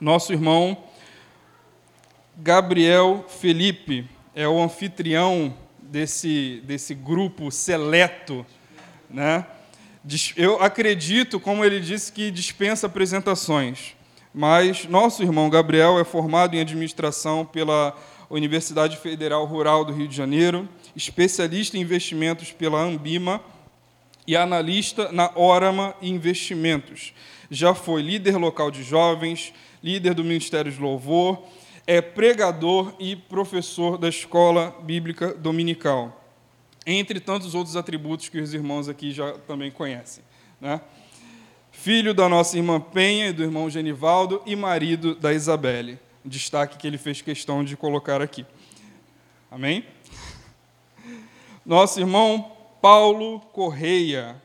Nosso irmão Gabriel Felipe é o anfitrião desse, desse grupo seleto. Né? Eu acredito, como ele disse, que dispensa apresentações, mas nosso irmão Gabriel é formado em administração pela Universidade Federal Rural do Rio de Janeiro, especialista em investimentos pela Ambima e analista na Orama Investimentos. Já foi líder local de jovens, líder do Ministério de Louvor, é pregador e professor da Escola Bíblica Dominical, entre tantos outros atributos que os irmãos aqui já também conhecem. Né? Filho da nossa irmã Penha e do irmão Genivaldo e marido da Isabelle. Destaque que ele fez questão de colocar aqui. Amém? Nosso irmão Paulo Correia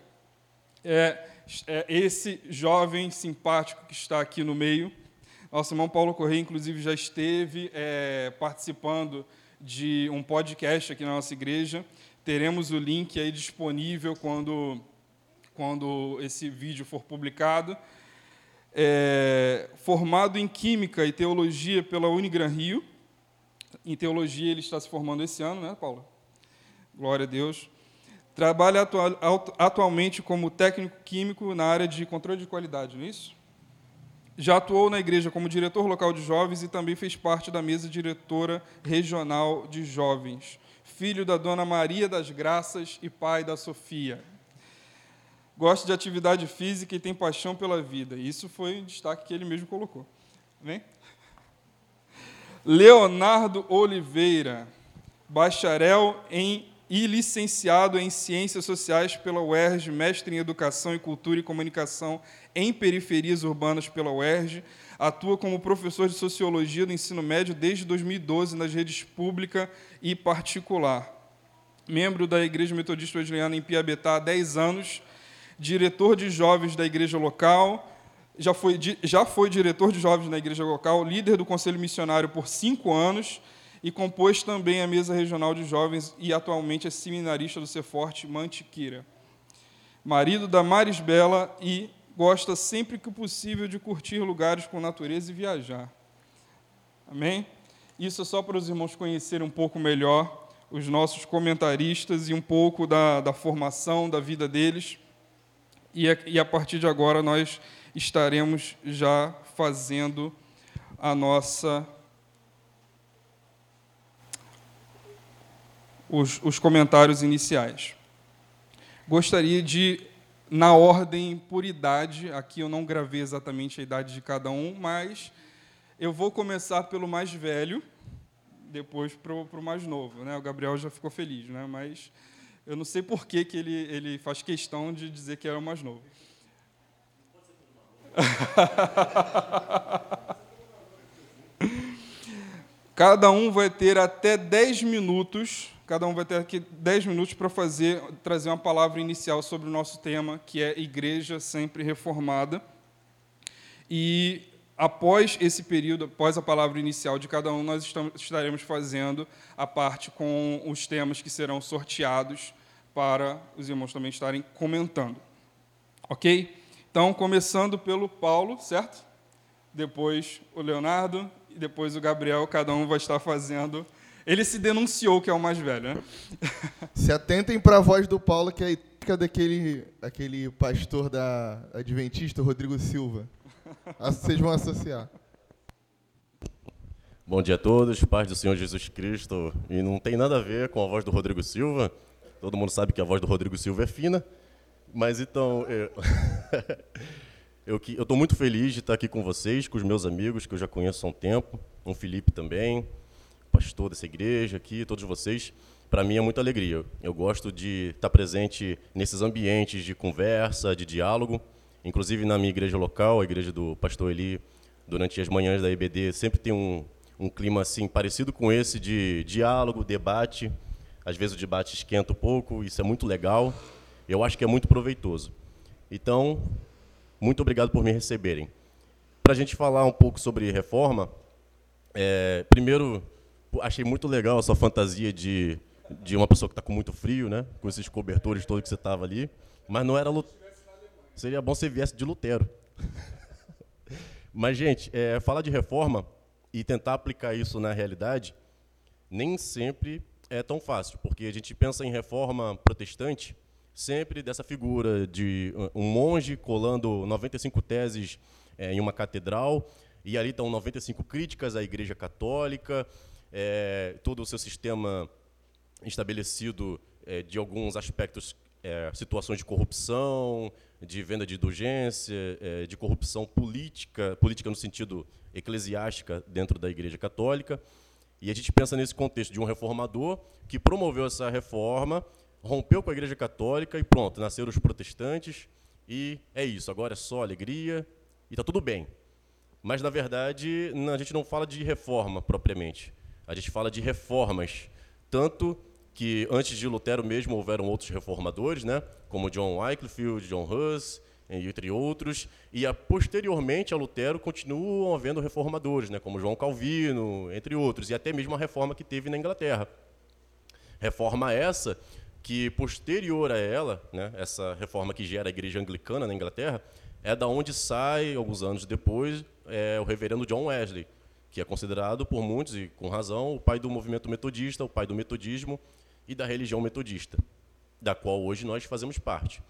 é, é esse jovem simpático que está aqui no meio. Nosso irmão Paulo Correia, inclusive, já esteve é, participando de um podcast aqui na nossa igreja. Teremos o link aí disponível quando, quando esse vídeo for publicado. É, formado em Química e Teologia pela Unigran Rio. Em Teologia ele está se formando esse ano, né, Paulo? Glória a Deus. Trabalha atual, atualmente como técnico químico na área de controle de qualidade, não é isso? Já atuou na igreja como diretor local de jovens e também fez parte da mesa diretora regional de jovens. Filho da dona Maria das Graças e pai da Sofia. Gosta de atividade física e tem paixão pela vida. Isso foi um destaque que ele mesmo colocou. Vem? Leonardo Oliveira, bacharel em e licenciado em Ciências Sociais pela UERJ, mestre em Educação e Cultura e Comunicação em Periferias Urbanas pela UERJ, atua como professor de Sociologia do ensino médio desde 2012 nas redes pública e particular. Membro da Igreja Metodista Wesleyana em Piabetá há 10 anos, diretor de jovens da igreja local, já foi, já foi diretor de jovens na igreja local, líder do Conselho Missionário por cinco anos, e compôs também a mesa regional de jovens e atualmente é seminarista do Ceforte Mantiqueira. Marido da Maris Bela e gosta sempre que possível de curtir lugares com natureza e viajar. Amém? Isso é só para os irmãos conhecerem um pouco melhor os nossos comentaristas e um pouco da, da formação da vida deles. E a, e a partir de agora nós estaremos já fazendo a nossa os, os comentários iniciais. Gostaria de, na ordem por idade, aqui eu não gravei exatamente a idade de cada um, mas eu vou começar pelo mais velho, depois para o mais novo. Né? O Gabriel já ficou feliz, né? mas eu não sei por que, que ele, ele faz questão de dizer que era o mais novo. Cada um vai ter até 10 minutos Cada um vai ter aqui 10 minutos para fazer, trazer uma palavra inicial sobre o nosso tema, que é Igreja Sempre Reformada. E após esse período, após a palavra inicial de cada um, nós estamos, estaremos fazendo a parte com os temas que serão sorteados para os irmãos também estarem comentando. Ok? Então, começando pelo Paulo, certo? Depois o Leonardo e depois o Gabriel, cada um vai estar fazendo ele se denunciou que é o mais velho, né? Se atentem para a voz do Paulo, que é a daquele aquele pastor da Adventista, Rodrigo Silva. Vocês vão associar. Bom dia a todos, paz do Senhor Jesus Cristo. E não tem nada a ver com a voz do Rodrigo Silva. Todo mundo sabe que a voz do Rodrigo Silva é fina. Mas então, eu estou muito feliz de estar aqui com vocês, com os meus amigos, que eu já conheço há um tempo. O Felipe também, pastor dessa igreja aqui, todos vocês, para mim é muita alegria. Eu gosto de estar presente nesses ambientes de conversa, de diálogo. Inclusive na minha igreja local, a igreja do pastor Eli, durante as manhãs da EBD, sempre tem um, um clima assim parecido com esse de diálogo, debate. Às vezes o debate esquenta um pouco, isso é muito legal. Eu acho que é muito proveitoso. Então, muito obrigado por me receberem. Para a gente falar um pouco sobre reforma, é, primeiro achei muito legal a sua fantasia de, de uma pessoa que está com muito frio, né? Com esses cobertores todos que você estava ali. Mas não era. Seria bom se viesse de Lutero. Mas, gente, é, falar de reforma e tentar aplicar isso na realidade nem sempre é tão fácil, porque a gente pensa em reforma protestante sempre dessa figura de um monge colando 95 teses é, em uma catedral, e ali estão 95 críticas à Igreja Católica, é, todo o seu sistema estabelecido é, de alguns aspectos, é, situações de corrupção, de venda de indulgência, é, de corrupção política, política no sentido eclesiástica dentro da Igreja Católica. E a gente pensa nesse contexto de um reformador que promoveu essa reforma, rompeu com a Igreja Católica e pronto, nasceram os protestantes e é isso, agora é só alegria e está tudo bem. Mas, na verdade, a gente não fala de reforma propriamente. A gente fala de reformas, tanto que antes de Lutero mesmo houveram outros reformadores, né, como John Wycliffe, John Hus, entre outros, e a, posteriormente a Lutero continuam havendo reformadores, né, como João Calvino, entre outros, e até mesmo a reforma que teve na Inglaterra. Reforma essa que posterior a ela, né, essa reforma que gera a Igreja Anglicana na Inglaterra, é da onde sai alguns anos depois é, o Reverendo John Wesley, que é considerado por muitos e com razão o pai do movimento metodista, o pai do metodismo e da religião metodista, da qual hoje nós fazemos parte.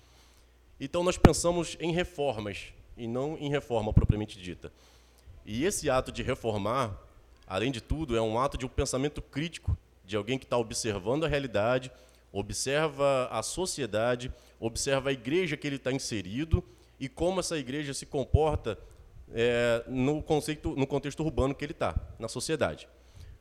Então nós pensamos em reformas e não em reforma propriamente dita. E esse ato de reformar, além de tudo, é um ato de um pensamento crítico de alguém que está observando a realidade, observa a sociedade, observa a igreja que ele está inserido e como essa igreja se comporta é, no, conceito, no contexto urbano que ele está, na sociedade.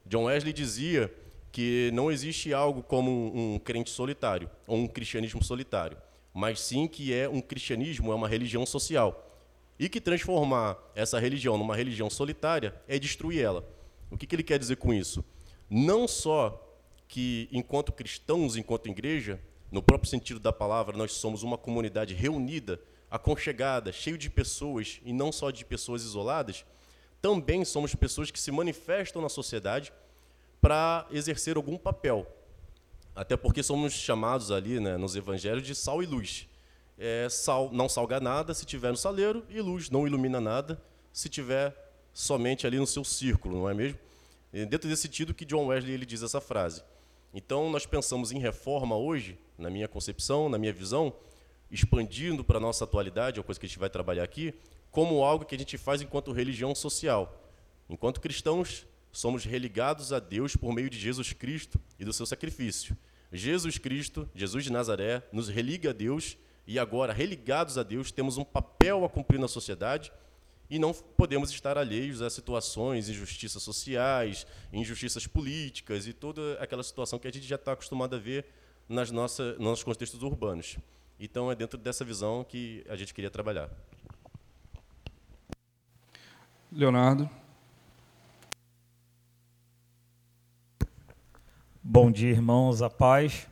John Wesley dizia que não existe algo como um, um crente solitário ou um cristianismo solitário mas sim que é um cristianismo, é uma religião social. E que transformar essa religião numa religião solitária é destruir ela. O que, que ele quer dizer com isso? Não só que, enquanto cristãos, enquanto igreja, no próprio sentido da palavra, nós somos uma comunidade reunida, aconchegada, cheio de pessoas, e não só de pessoas isoladas, também somos pessoas que se manifestam na sociedade para exercer algum papel, até porque somos chamados ali, né, nos evangelhos, de sal e luz. É, sal não salga nada se tiver no saleiro, e luz não ilumina nada se tiver somente ali no seu círculo, não é mesmo? Dentro desse sentido que John Wesley ele diz essa frase. Então, nós pensamos em reforma hoje, na minha concepção, na minha visão, expandindo para a nossa atualidade, é uma coisa que a gente vai trabalhar aqui, como algo que a gente faz enquanto religião social. Enquanto cristãos, somos religados a Deus por meio de Jesus Cristo e do seu sacrifício. Jesus Cristo, Jesus de Nazaré, nos religa a Deus e agora, religados a Deus, temos um papel a cumprir na sociedade e não podemos estar alheios a situações, injustiças sociais, injustiças políticas e toda aquela situação que a gente já está acostumado a ver nas nos nossos contextos urbanos. Então, é dentro dessa visão que a gente queria trabalhar. Leonardo. Bom dia, irmãos, a paz.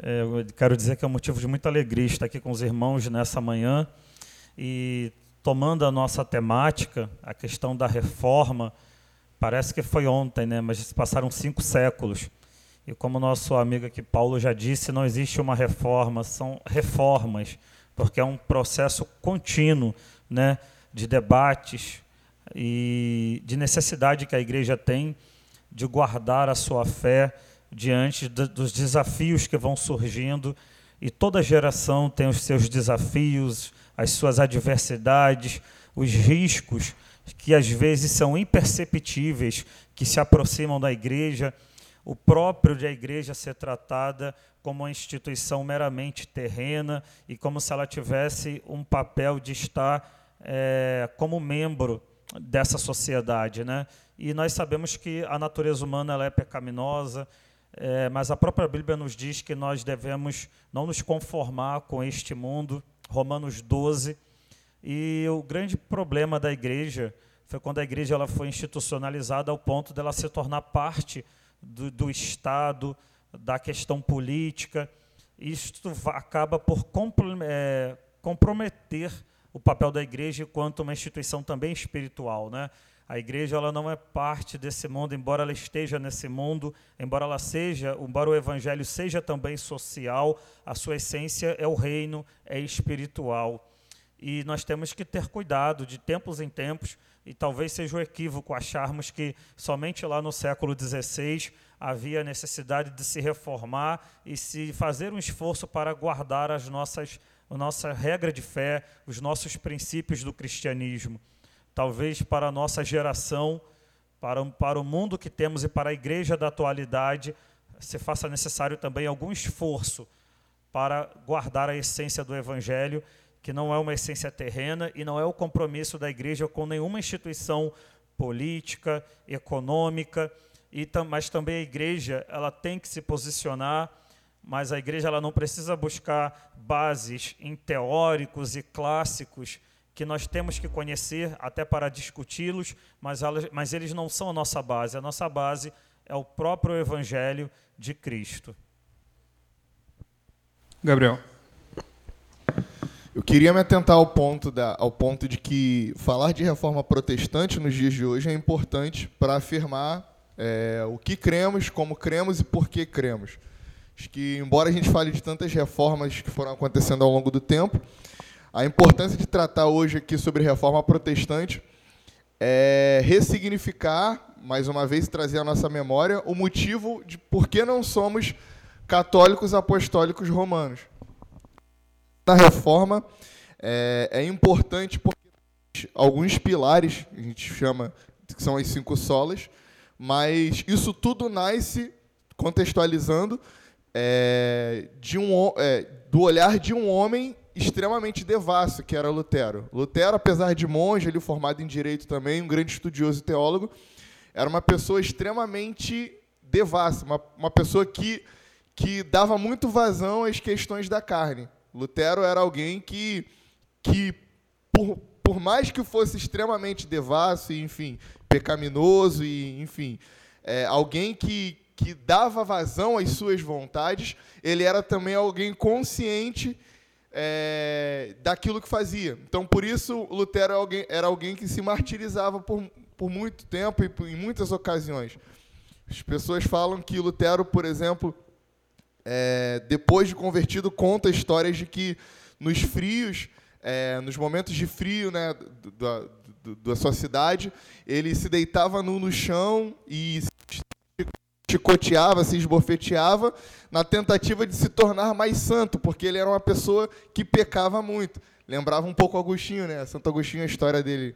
É, eu quero dizer que é um motivo de muita alegria estar aqui com os irmãos nessa manhã e tomando a nossa temática, a questão da reforma, parece que foi ontem, né? mas se passaram cinco séculos. E como nosso amigo aqui Paulo já disse, não existe uma reforma, são reformas, porque é um processo contínuo né, de debates e de necessidade que a igreja tem de guardar a sua fé diante de, dos desafios que vão surgindo. E toda geração tem os seus desafios, as suas adversidades, os riscos que às vezes são imperceptíveis, que se aproximam da igreja. O próprio de a igreja ser tratada como uma instituição meramente terrena e como se ela tivesse um papel de estar é, como membro dessa sociedade, né? E nós sabemos que a natureza humana é pecaminosa, é, mas a própria Bíblia nos diz que nós devemos não nos conformar com este mundo. Romanos 12. E o grande problema da igreja foi quando a igreja ela foi institucionalizada ao ponto dela se tornar parte do, do Estado, da questão política. Isto acaba por é, comprometer o papel da igreja enquanto uma instituição também espiritual, né? A igreja ela não é parte desse mundo, embora ela esteja nesse mundo, embora ela seja, embora o evangelho seja também social, a sua essência é o reino, é espiritual. e nós temos que ter cuidado de tempos em tempos, e talvez seja um equívoco acharmos que somente lá no século XVI havia necessidade de se reformar e se fazer um esforço para guardar as nossas a nossa regra de fé, os nossos princípios do cristianismo. Talvez para a nossa geração, para, para o mundo que temos e para a igreja da atualidade, se faça necessário também algum esforço para guardar a essência do Evangelho, que não é uma essência terrena e não é o compromisso da igreja com nenhuma instituição política, econômica, e, mas também a igreja ela tem que se posicionar, mas a igreja ela não precisa buscar bases em teóricos e clássicos que nós temos que conhecer até para discuti-los, mas, mas eles não são a nossa base. A nossa base é o próprio Evangelho de Cristo. Gabriel. Eu queria me atentar ao ponto, da, ao ponto de que falar de reforma protestante nos dias de hoje é importante para afirmar é, o que cremos, como cremos e por que cremos. Acho que, embora a gente fale de tantas reformas que foram acontecendo ao longo do tempo, a importância de tratar hoje aqui sobre reforma protestante é ressignificar, mais uma vez, trazer à nossa memória o motivo de por que não somos católicos apostólicos romanos. Na reforma é, é importante porque alguns pilares, a gente chama que são as cinco solas, mas isso tudo nasce, contextualizando, é, de um, é, do olhar de um homem extremamente devasso, que era Lutero. Lutero, apesar de monge, ele formado em direito também, um grande estudioso e teólogo, era uma pessoa extremamente devassa, uma, uma pessoa que, que dava muito vazão às questões da carne. Lutero era alguém que, que por, por mais que fosse extremamente devasso enfim, pecaminoso e, enfim, é, alguém que, que dava vazão às suas vontades, ele era também alguém consciente é, daquilo que fazia. Então, por isso, Lutero era alguém, era alguém que se martirizava por, por muito tempo e em muitas ocasiões. As pessoas falam que Lutero, por exemplo, é, depois de convertido, conta histórias de que nos frios, é, nos momentos de frio né, da, da sua cidade, ele se deitava nu no chão e chicoteava, se esbofeteava, na tentativa de se tornar mais santo, porque ele era uma pessoa que pecava muito. Lembrava um pouco Agostinho, né? Santo Agostinho, a história dele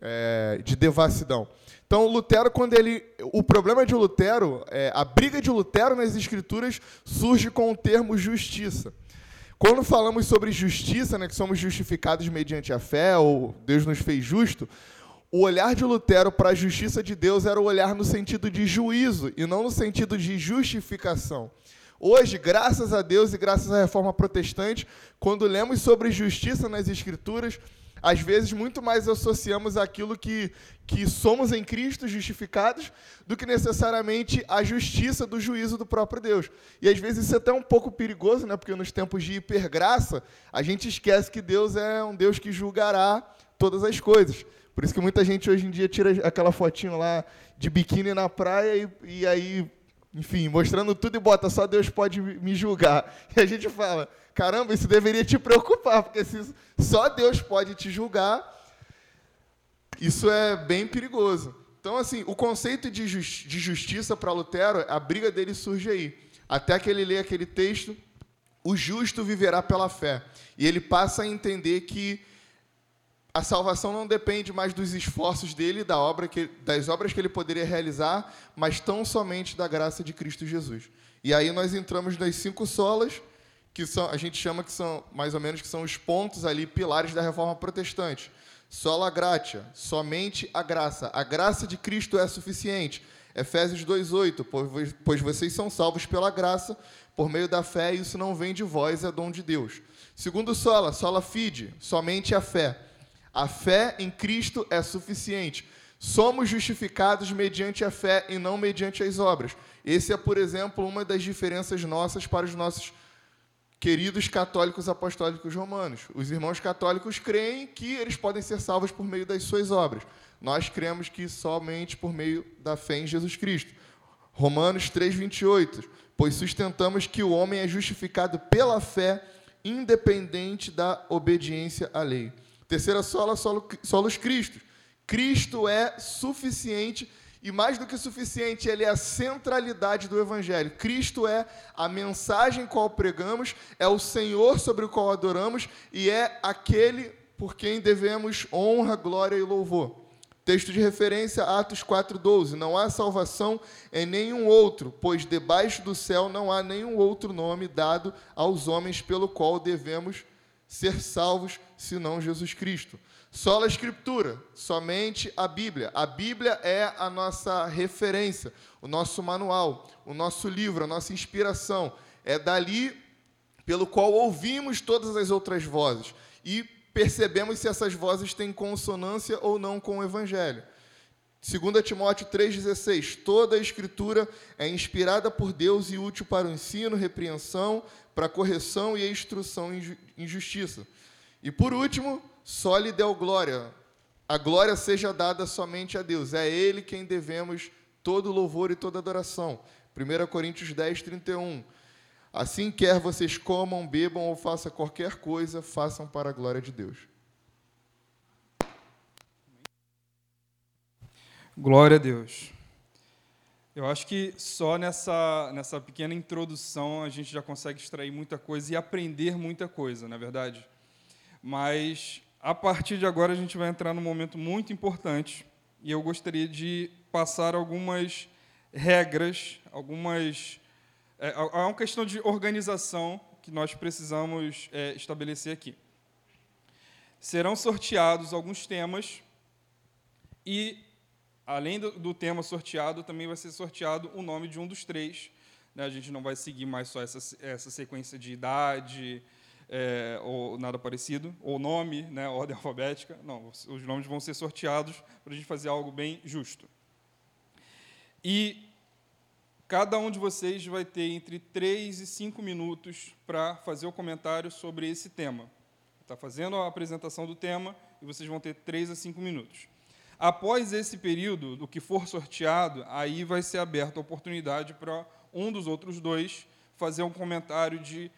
é, de devassidão. Então, Lutero, quando ele. O problema de Lutero, é, a briga de Lutero nas Escrituras surge com o termo justiça. Quando falamos sobre justiça, né, que somos justificados mediante a fé, ou Deus nos fez justo, o olhar de Lutero para a justiça de Deus era o olhar no sentido de juízo e não no sentido de justificação. Hoje, graças a Deus e graças à reforma protestante, quando lemos sobre justiça nas Escrituras, às vezes muito mais associamos aquilo que, que somos em Cristo justificados do que necessariamente a justiça do juízo do próprio Deus. E às vezes isso é até um pouco perigoso, né? porque nos tempos de hipergraça, a gente esquece que Deus é um Deus que julgará todas as coisas. Por isso que muita gente hoje em dia tira aquela fotinho lá de biquíni na praia e, e aí, enfim, mostrando tudo e bota, só Deus pode me julgar. E a gente fala, caramba, isso deveria te preocupar, porque se só Deus pode te julgar, isso é bem perigoso. Então, assim, o conceito de, justi de justiça para Lutero, a briga dele surge aí. Até que ele lê aquele texto, o justo viverá pela fé. E ele passa a entender que a salvação não depende mais dos esforços dele, da obra que, das obras que ele poderia realizar, mas tão somente da graça de Cristo Jesus. E aí nós entramos nas cinco solas, que são, a gente chama que são mais ou menos que são os pontos ali, pilares da reforma protestante. Sola gratia, somente a graça. A graça de Cristo é suficiente. Efésios 2:8, pois vocês são salvos pela graça, por meio da fé, e isso não vem de vós, é dom de Deus. Segundo sola, sola fide, somente a fé. A fé em Cristo é suficiente. Somos justificados mediante a fé e não mediante as obras. Esse é, por exemplo, uma das diferenças nossas para os nossos queridos católicos apostólicos romanos. Os irmãos católicos creem que eles podem ser salvos por meio das suas obras. Nós cremos que somente por meio da fé em Jesus Cristo. Romanos 3:28, pois sustentamos que o homem é justificado pela fé, independente da obediência à lei. Terceira sola, solo, solos Cristo. Cristo é suficiente e mais do que suficiente, ele é a centralidade do Evangelho. Cristo é a mensagem qual pregamos, é o Senhor sobre o qual adoramos e é aquele por quem devemos honra, glória e louvor. Texto de referência, Atos 4,12. Não há salvação em nenhum outro, pois debaixo do céu não há nenhum outro nome dado aos homens pelo qual devemos ser salvos, senão Jesus Cristo. Sola Escritura, somente a Bíblia. A Bíblia é a nossa referência, o nosso manual, o nosso livro, a nossa inspiração. É dali pelo qual ouvimos todas as outras vozes e percebemos se essas vozes têm consonância ou não com o Evangelho. 2 Timóteo 3,16: Toda a Escritura é inspirada por Deus e útil para o ensino, repreensão, para a correção e a instrução em justiça. E por último, só lhe deu glória. A glória seja dada somente a Deus. É a Ele quem devemos todo louvor e toda adoração. 1 Coríntios 10, 31. Assim quer vocês comam, bebam ou façam qualquer coisa, façam para a glória de Deus. Glória a Deus. Eu acho que só nessa, nessa pequena introdução a gente já consegue extrair muita coisa e aprender muita coisa, na é verdade. Mas a partir de agora, a gente vai entrar num momento muito importante e eu gostaria de passar algumas regras, algumas. É, é uma questão de organização que nós precisamos é, estabelecer aqui. Serão sorteados alguns temas e, além do, do, tema sorteado, também vai ser sorteado o nome de um dos três. Né? A gente não vai seguir mais só essa, essa sequência de idade, é, ou nada parecido, ou nome, né, ordem alfabética. Não, os nomes vão ser sorteados para a gente fazer algo bem justo. E cada um de vocês vai ter entre 3 e 5 minutos para fazer o comentário sobre esse tema. Está fazendo a apresentação do tema e vocês vão ter 3 a 5 minutos. Após esse período, do que for sorteado, aí vai ser aberta a oportunidade para um dos outros dois fazer um comentário de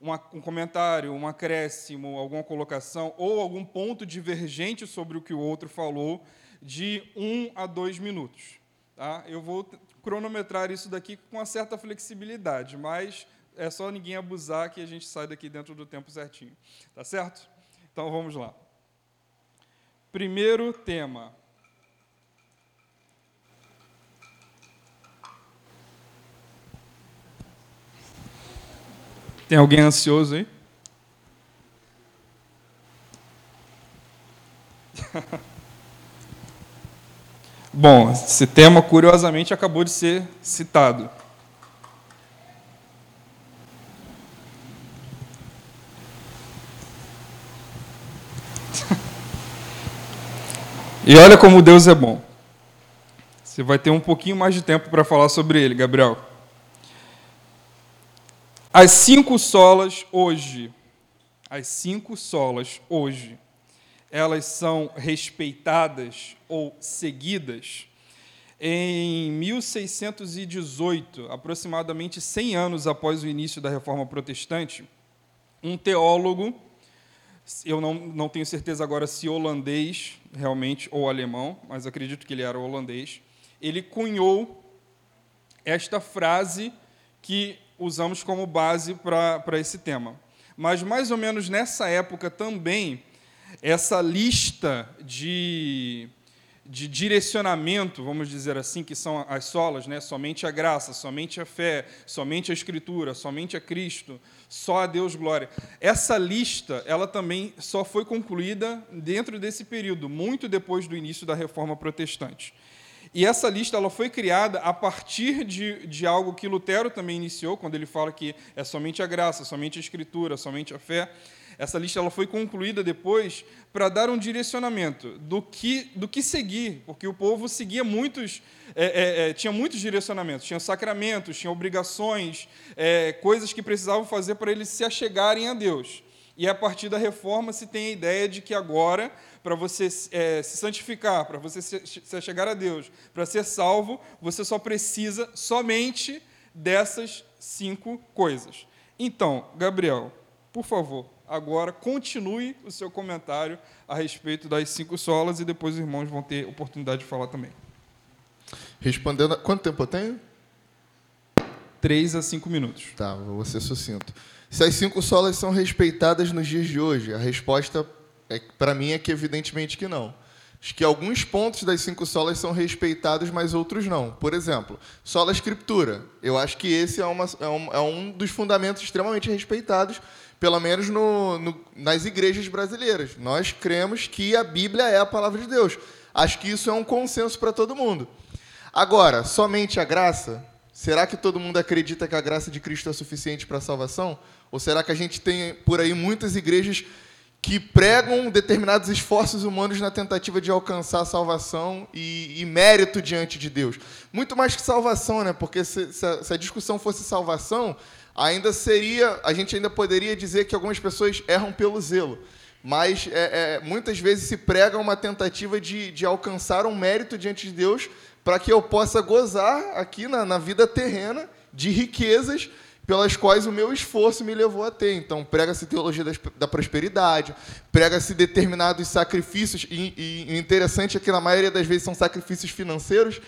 uma, um comentário, um acréscimo, alguma colocação ou algum ponto divergente sobre o que o outro falou de um a dois minutos. Tá? Eu vou cronometrar isso daqui com uma certa flexibilidade, mas é só ninguém abusar que a gente sai daqui dentro do tempo certinho. Tá certo? Então vamos lá. Primeiro tema: Tem alguém ansioso aí? Bom, esse tema, curiosamente, acabou de ser citado. E olha como Deus é bom. Você vai ter um pouquinho mais de tempo para falar sobre ele, Gabriel. As cinco solas hoje, as cinco solas hoje, elas são respeitadas ou seguidas em 1618, aproximadamente 100 anos após o início da Reforma Protestante, um teólogo, eu não, não tenho certeza agora se holandês realmente ou alemão, mas acredito que ele era holandês, ele cunhou esta frase que usamos como base para esse tema. Mas, mais ou menos nessa época também, essa lista de, de direcionamento, vamos dizer assim, que são as solas, né? somente a graça, somente a fé, somente a Escritura, somente a Cristo, só a Deus glória. Essa lista, ela também só foi concluída dentro desse período, muito depois do início da Reforma Protestante. E essa lista ela foi criada a partir de, de algo que Lutero também iniciou, quando ele fala que é somente a graça, somente a escritura, somente a fé. Essa lista ela foi concluída depois para dar um direcionamento do que, do que seguir, porque o povo seguia muitos, é, é, é, tinha muitos direcionamentos, tinha sacramentos, tinha obrigações, é, coisas que precisavam fazer para eles se achegarem a Deus. E a partir da reforma se tem a ideia de que agora para você é, se santificar, para você se, se chegar a Deus, para ser salvo, você só precisa somente dessas cinco coisas. Então, Gabriel, por favor, agora continue o seu comentário a respeito das cinco solas e depois os irmãos vão ter oportunidade de falar também. Respondendo. Quanto tempo eu tenho? Três a cinco minutos. Tá, vou ser sucinto. Se as cinco solas são respeitadas nos dias de hoje, a resposta é, para mim é que evidentemente que não. Acho que alguns pontos das cinco solas são respeitados, mas outros não. Por exemplo, sola escritura. Eu acho que esse é, uma, é, um, é um dos fundamentos extremamente respeitados, pelo menos no, no, nas igrejas brasileiras. Nós cremos que a Bíblia é a palavra de Deus. Acho que isso é um consenso para todo mundo. Agora, somente a graça? Será que todo mundo acredita que a graça de Cristo é suficiente para a salvação? Ou será que a gente tem por aí muitas igrejas que pregam determinados esforços humanos na tentativa de alcançar salvação e, e, mérito diante de Deus. Muito mais que salvação, né? Porque se, se, a, se, a, discussão fosse salvação, ainda seria, a gente ainda poderia dizer que algumas pessoas erram pelo zelo. Mas é, é, muitas vezes se prega uma tentativa de, de alcançar um mérito diante de Deus para que eu possa gozar aqui na, na vida terrena de riquezas pelas quais o meu esforço me levou a ter. Então, prega-se teologia da prosperidade, prega-se determinados sacrifícios, e, e interessante é que na maioria das vezes são sacrifícios financeiros.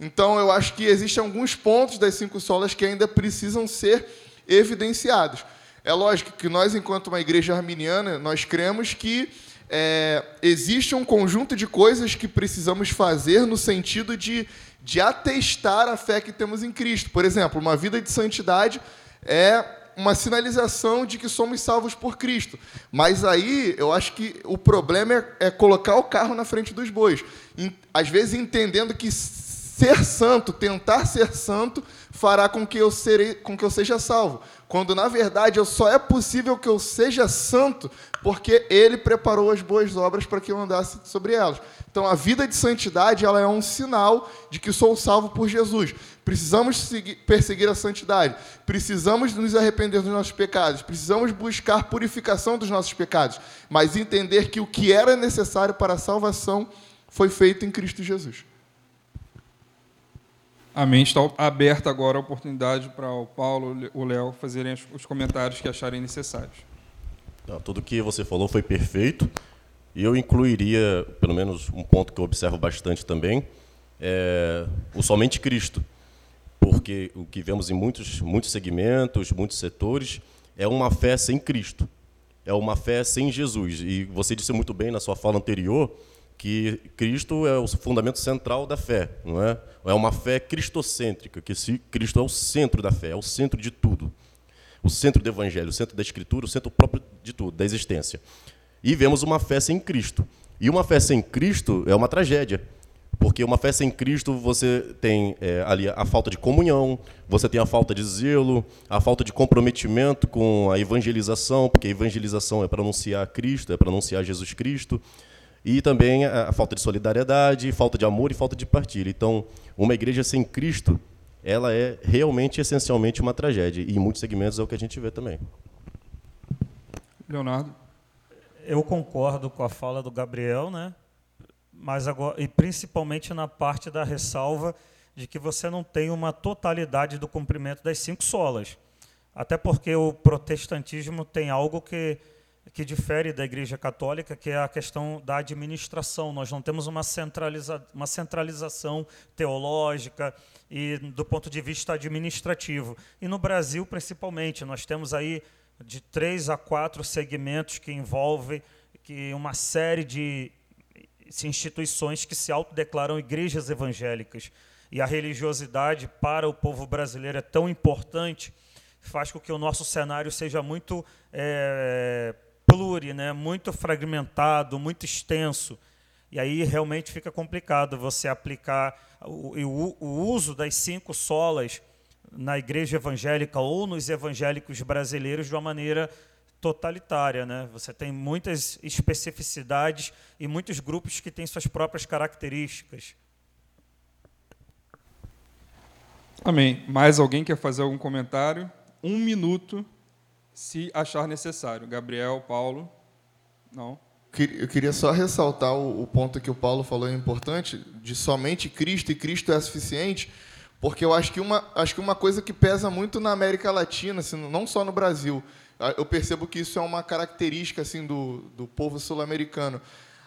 Então, eu acho que existem alguns pontos das cinco solas que ainda precisam ser evidenciados. É lógico que nós, enquanto uma igreja arminiana, nós cremos que é, existe um conjunto de coisas que precisamos fazer no sentido de, de atestar a fé que temos em Cristo. Por exemplo, uma vida de santidade é uma sinalização de que somos salvos por Cristo. Mas aí eu acho que o problema é, é colocar o carro na frente dos bois. Às vezes entendendo que ser santo, tentar ser santo, fará com que eu, serei, com que eu seja salvo. Quando na verdade eu só é possível que eu seja santo porque ele preparou as boas obras para que eu andasse sobre elas. Então a vida de santidade ela é um sinal de que sou salvo por Jesus. Precisamos seguir, perseguir a santidade. Precisamos nos arrepender dos nossos pecados. Precisamos buscar purificação dos nossos pecados. Mas entender que o que era necessário para a salvação foi feito em Cristo Jesus. Amém. Está aberta agora a oportunidade para o Paulo o Léo fazerem os comentários que acharem necessários. Tudo que você falou foi perfeito. E eu incluiria, pelo menos um ponto que eu observo bastante também, é o somente Cristo. Porque o que vemos em muitos, muitos segmentos, muitos setores, é uma fé sem Cristo. É uma fé sem Jesus. E você disse muito bem na sua fala anterior que Cristo é o fundamento central da fé, não é? É uma fé cristocêntrica, que se Cristo é o centro da fé, é o centro de tudo. O centro do evangelho, o centro da escritura, o centro próprio de tudo, da existência. E vemos uma fé sem Cristo. E uma fé sem Cristo é uma tragédia. Porque uma fé sem Cristo, você tem é, ali a falta de comunhão, você tem a falta de zelo, a falta de comprometimento com a evangelização, porque a evangelização é para anunciar Cristo, é para anunciar Jesus Cristo, e também a, a falta de solidariedade, falta de amor e falta de partilha. Então, uma igreja sem Cristo, ela é realmente, essencialmente, uma tragédia. E em muitos segmentos é o que a gente vê também. Leonardo? Eu concordo com a fala do Gabriel, né? mas agora, e principalmente na parte da ressalva de que você não tem uma totalidade do cumprimento das cinco solas. Até porque o protestantismo tem algo que, que difere da Igreja Católica, que é a questão da administração. Nós não temos uma, centraliza, uma centralização teológica e do ponto de vista administrativo. E no Brasil, principalmente, nós temos aí de três a quatro segmentos que envolvem que uma série de instituições que se autodeclaram igrejas evangélicas. E a religiosidade para o povo brasileiro é tão importante, faz com que o nosso cenário seja muito é, pluri, né? muito fragmentado, muito extenso. E aí realmente fica complicado você aplicar o, o, o uso das cinco solas na igreja evangélica ou nos evangélicos brasileiros de uma maneira totalitária, né? Você tem muitas especificidades e muitos grupos que têm suas próprias características. Amém. Mais alguém quer fazer algum comentário? Um minuto, se achar necessário. Gabriel, Paulo? Não? Eu queria só ressaltar o ponto que o Paulo falou é importante, de somente Cristo e Cristo é suficiente, porque eu acho que uma, acho que uma coisa que pesa muito na América Latina, assim, não só no Brasil, eu percebo que isso é uma característica assim do, do povo sul-americano.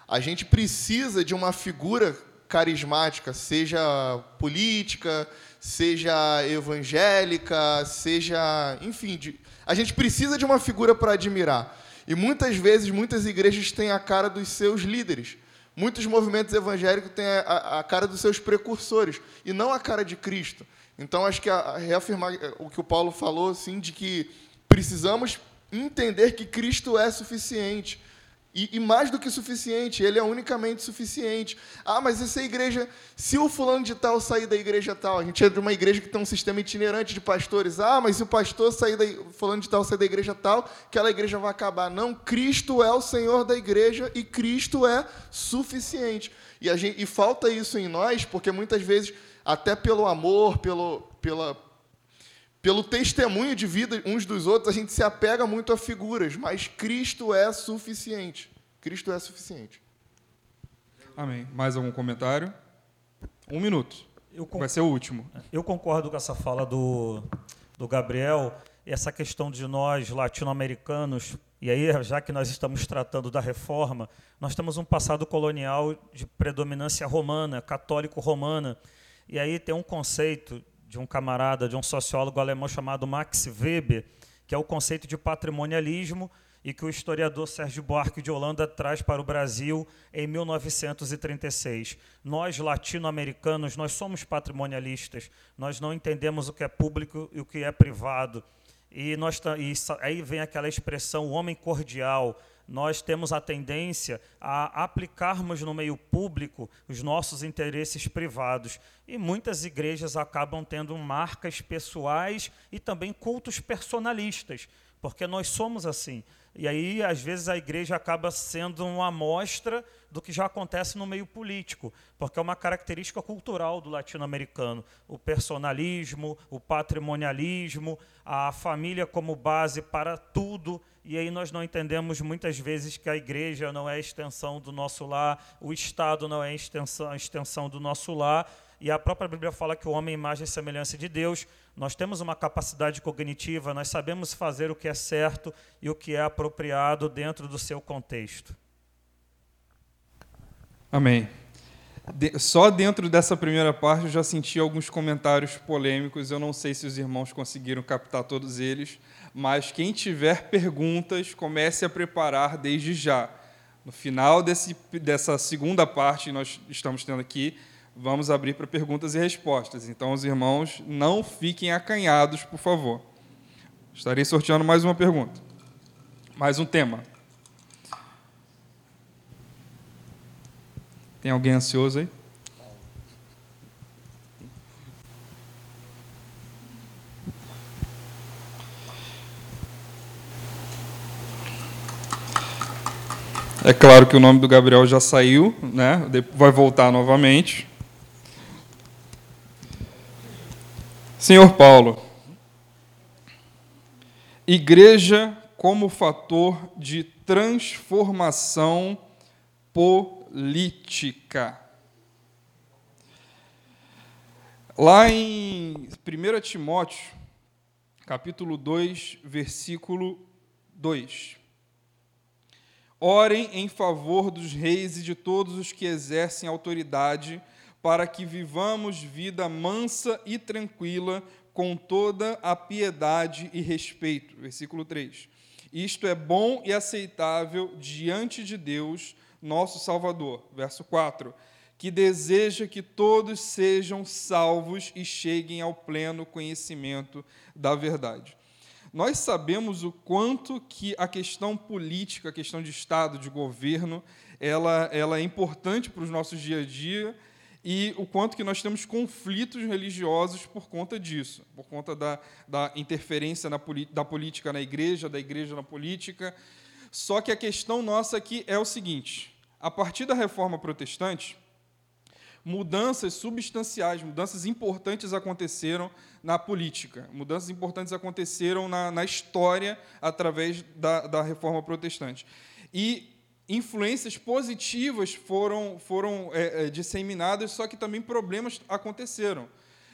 A gente precisa de uma figura carismática, seja política, seja evangélica, seja, enfim, de, a gente precisa de uma figura para admirar. E muitas vezes, muitas igrejas têm a cara dos seus líderes. Muitos movimentos evangélicos têm a, a, cara dos seus precursores e não a cara de Cristo. Então, acho que a, a reafirmar eh, o que o Paulo falou, assim, de que precisamos entender que Cristo é suficiente. E, e, mais do que suficiente, ele é unicamente suficiente. Ah, mas essa igreja, se o fulano de tal sair da igreja tal, a gente é de uma igreja que tem um sistema itinerante de pastores. Ah, mas se o pastor sair da fulano de tal sair da igreja tal, aquela igreja vai acabar. Não, Cristo é o Senhor da igreja e Cristo é suficiente. E, gente, e falta isso em nós, porque muitas vezes, até pelo amor, pelo, pela, pelo testemunho de vida uns dos outros, a gente se apega muito a figuras, mas Cristo é suficiente. Cristo é suficiente. Amém. Mais algum comentário? Um minuto. Vai ser o último. Eu concordo com essa fala do, do Gabriel. Essa questão de nós, latino-americanos, e aí, já que nós estamos tratando da reforma, nós temos um passado colonial de predominância romana, católico-romana. E aí tem um conceito de um camarada, de um sociólogo alemão chamado Max Weber, que é o conceito de patrimonialismo e que o historiador Sérgio Buarque de Holanda traz para o Brasil em 1936. Nós, latino-americanos, nós somos patrimonialistas, nós não entendemos o que é público e o que é privado. E, nós, e aí vem aquela expressão, o homem cordial, nós temos a tendência a aplicarmos no meio público os nossos interesses privados. E muitas igrejas acabam tendo marcas pessoais e também cultos personalistas, porque nós somos assim. E aí, às vezes, a igreja acaba sendo uma amostra do que já acontece no meio político, porque é uma característica cultural do latino-americano. O personalismo, o patrimonialismo, a família como base para tudo. E aí nós não entendemos muitas vezes que a igreja não é a extensão do nosso lar, o Estado não é a extensão, a extensão do nosso lar. E a própria Bíblia fala que o homem é imagem e semelhança de Deus. Nós temos uma capacidade cognitiva, nós sabemos fazer o que é certo e o que é apropriado dentro do seu contexto. Amém. De, só dentro dessa primeira parte eu já senti alguns comentários polêmicos. Eu não sei se os irmãos conseguiram captar todos eles, mas quem tiver perguntas, comece a preparar desde já. No final desse, dessa segunda parte que nós estamos tendo aqui, vamos abrir para perguntas e respostas. Então, os irmãos, não fiquem acanhados, por favor. Estarei sorteando mais uma pergunta. Mais um tema. Tem alguém ansioso aí? É claro que o nome do Gabriel já saiu, né? vai voltar novamente. Senhor Paulo, igreja como fator de transformação política. Lá em 1 Timóteo, capítulo 2, versículo 2. Orem em favor dos reis e de todos os que exercem autoridade, para que vivamos vida mansa e tranquila, com toda a piedade e respeito. Versículo 3. Isto é bom e aceitável diante de Deus, nosso Salvador. Verso 4. Que deseja que todos sejam salvos e cheguem ao pleno conhecimento da verdade. Nós sabemos o quanto que a questão política, a questão de Estado, de governo, ela, ela é importante para os nossos dia a dia e o quanto que nós temos conflitos religiosos por conta disso, por conta da, da interferência na, da política na igreja, da igreja na política. Só que a questão nossa aqui é o seguinte: a partir da reforma protestante, mudanças substanciais, mudanças importantes aconteceram na política, mudanças importantes aconteceram na, na história através da, da reforma protestante. E influências positivas foram, foram é, é, disseminadas, só que também problemas aconteceram.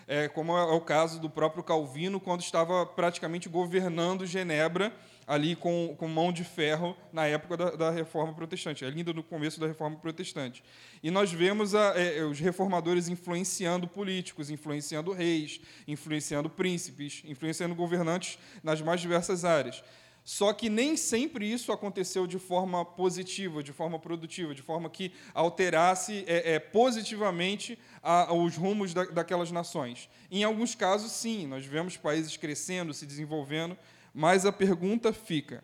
É, como é o caso do próprio Calvino, quando estava praticamente governando Genebra, ali com, com mão de ferro na época da, da Reforma Protestante, ainda no começo da Reforma Protestante. E nós vemos a, é, os reformadores influenciando políticos, influenciando reis, influenciando príncipes, influenciando governantes nas mais diversas áreas. Só que nem sempre isso aconteceu de forma positiva, de forma produtiva, de forma que alterasse é, é, positivamente a, os rumos da, daquelas nações. Em alguns casos, sim, nós vemos países crescendo, se desenvolvendo, mas a pergunta fica: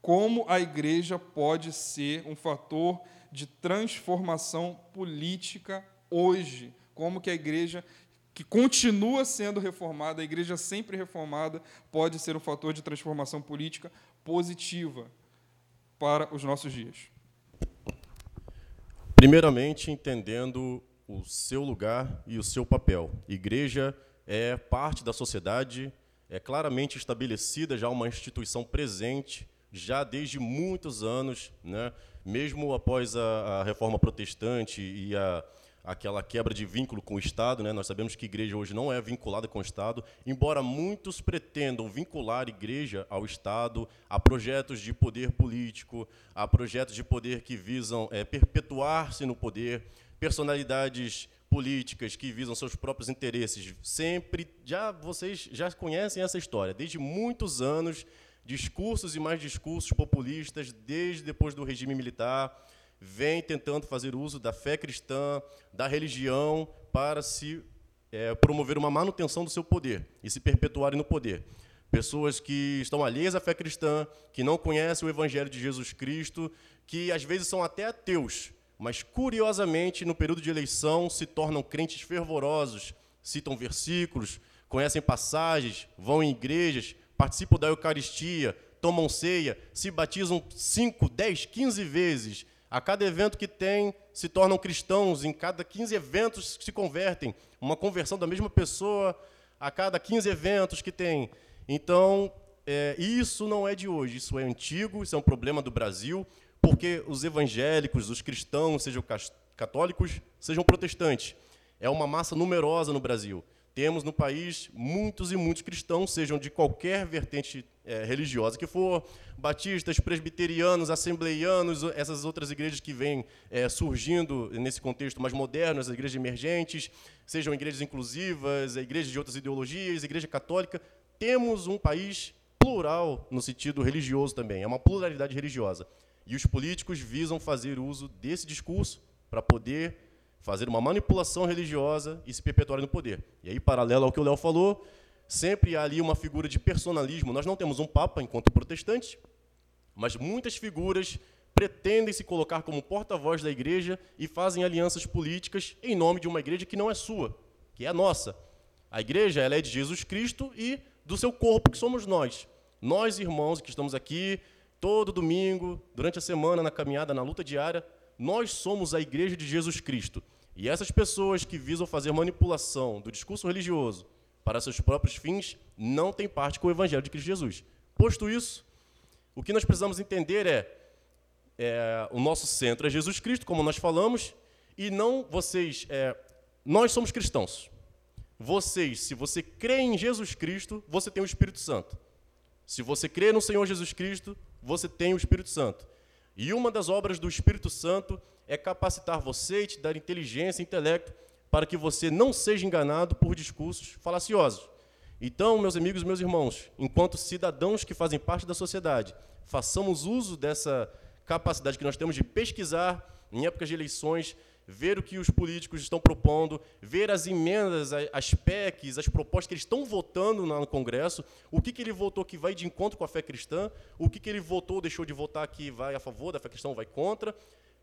como a igreja pode ser um fator de transformação política hoje? Como que a igreja que continua sendo reformada, a igreja sempre reformada, pode ser um fator de transformação política positiva para os nossos dias. Primeiramente, entendendo o seu lugar e o seu papel. Igreja é parte da sociedade, é claramente estabelecida já uma instituição presente já desde muitos anos, né? mesmo após a, a reforma protestante e a, aquela quebra de vínculo com o Estado. Né? Nós sabemos que a igreja hoje não é vinculada com o Estado, embora muitos pretendam vincular a igreja ao Estado, a projetos de poder político, a projetos de poder que visam é, perpetuar-se no poder, personalidades políticas que visam seus próprios interesses. Sempre, já vocês já conhecem essa história, desde muitos anos, discursos e mais discursos populistas, desde depois do regime militar, vem tentando fazer uso da fé cristã, da religião, para se é, promover uma manutenção do seu poder e se perpetuarem no poder. Pessoas que estão alheias à fé cristã, que não conhecem o Evangelho de Jesus Cristo, que às vezes são até ateus, mas curiosamente, no período de eleição, se tornam crentes fervorosos, citam versículos, conhecem passagens, vão em igrejas, participam da Eucaristia, tomam ceia, se batizam 5, 10, 15 vezes a cada evento que tem, se tornam cristãos, em cada 15 eventos se convertem. Uma conversão da mesma pessoa a cada 15 eventos que tem. Então, é, isso não é de hoje, isso é antigo, isso é um problema do Brasil, porque os evangélicos, os cristãos, sejam católicos, sejam protestantes, é uma massa numerosa no Brasil. Temos no país muitos e muitos cristãos, sejam de qualquer vertente é, religiosa que for, batistas, presbiterianos, assembleianos, essas outras igrejas que vêm é, surgindo nesse contexto mais moderno, as igrejas emergentes, sejam igrejas inclusivas, igrejas de outras ideologias, igreja católica. Temos um país plural no sentido religioso também, é uma pluralidade religiosa. E os políticos visam fazer uso desse discurso para poder fazer uma manipulação religiosa e se perpetuar no poder. E aí, paralelo ao que o Léo falou, sempre há ali uma figura de personalismo. Nós não temos um papa enquanto protestantes, mas muitas figuras pretendem se colocar como porta-voz da igreja e fazem alianças políticas em nome de uma igreja que não é sua, que é a nossa. A igreja ela é de Jesus Cristo e do seu corpo, que somos nós. Nós, irmãos, que estamos aqui todo domingo, durante a semana, na caminhada, na luta diária, nós somos a igreja de Jesus Cristo. E essas pessoas que visam fazer manipulação do discurso religioso para seus próprios fins não têm parte com o evangelho de Cristo Jesus. Posto isso, o que nós precisamos entender é, é o nosso centro é Jesus Cristo, como nós falamos, e não vocês. É, nós somos cristãos. Vocês, se você crê em Jesus Cristo, você tem o Espírito Santo. Se você crê no Senhor Jesus Cristo, você tem o Espírito Santo. E uma das obras do Espírito Santo é capacitar você e te dar inteligência intelecto para que você não seja enganado por discursos falaciosos. Então, meus amigos meus irmãos, enquanto cidadãos que fazem parte da sociedade, façamos uso dessa capacidade que nós temos de pesquisar em épocas de eleições, ver o que os políticos estão propondo, ver as emendas, as PECs, as propostas que eles estão votando no Congresso, o que, que ele votou que vai de encontro com a fé cristã, o que, que ele votou, deixou de votar que vai a favor da fé cristã ou vai contra.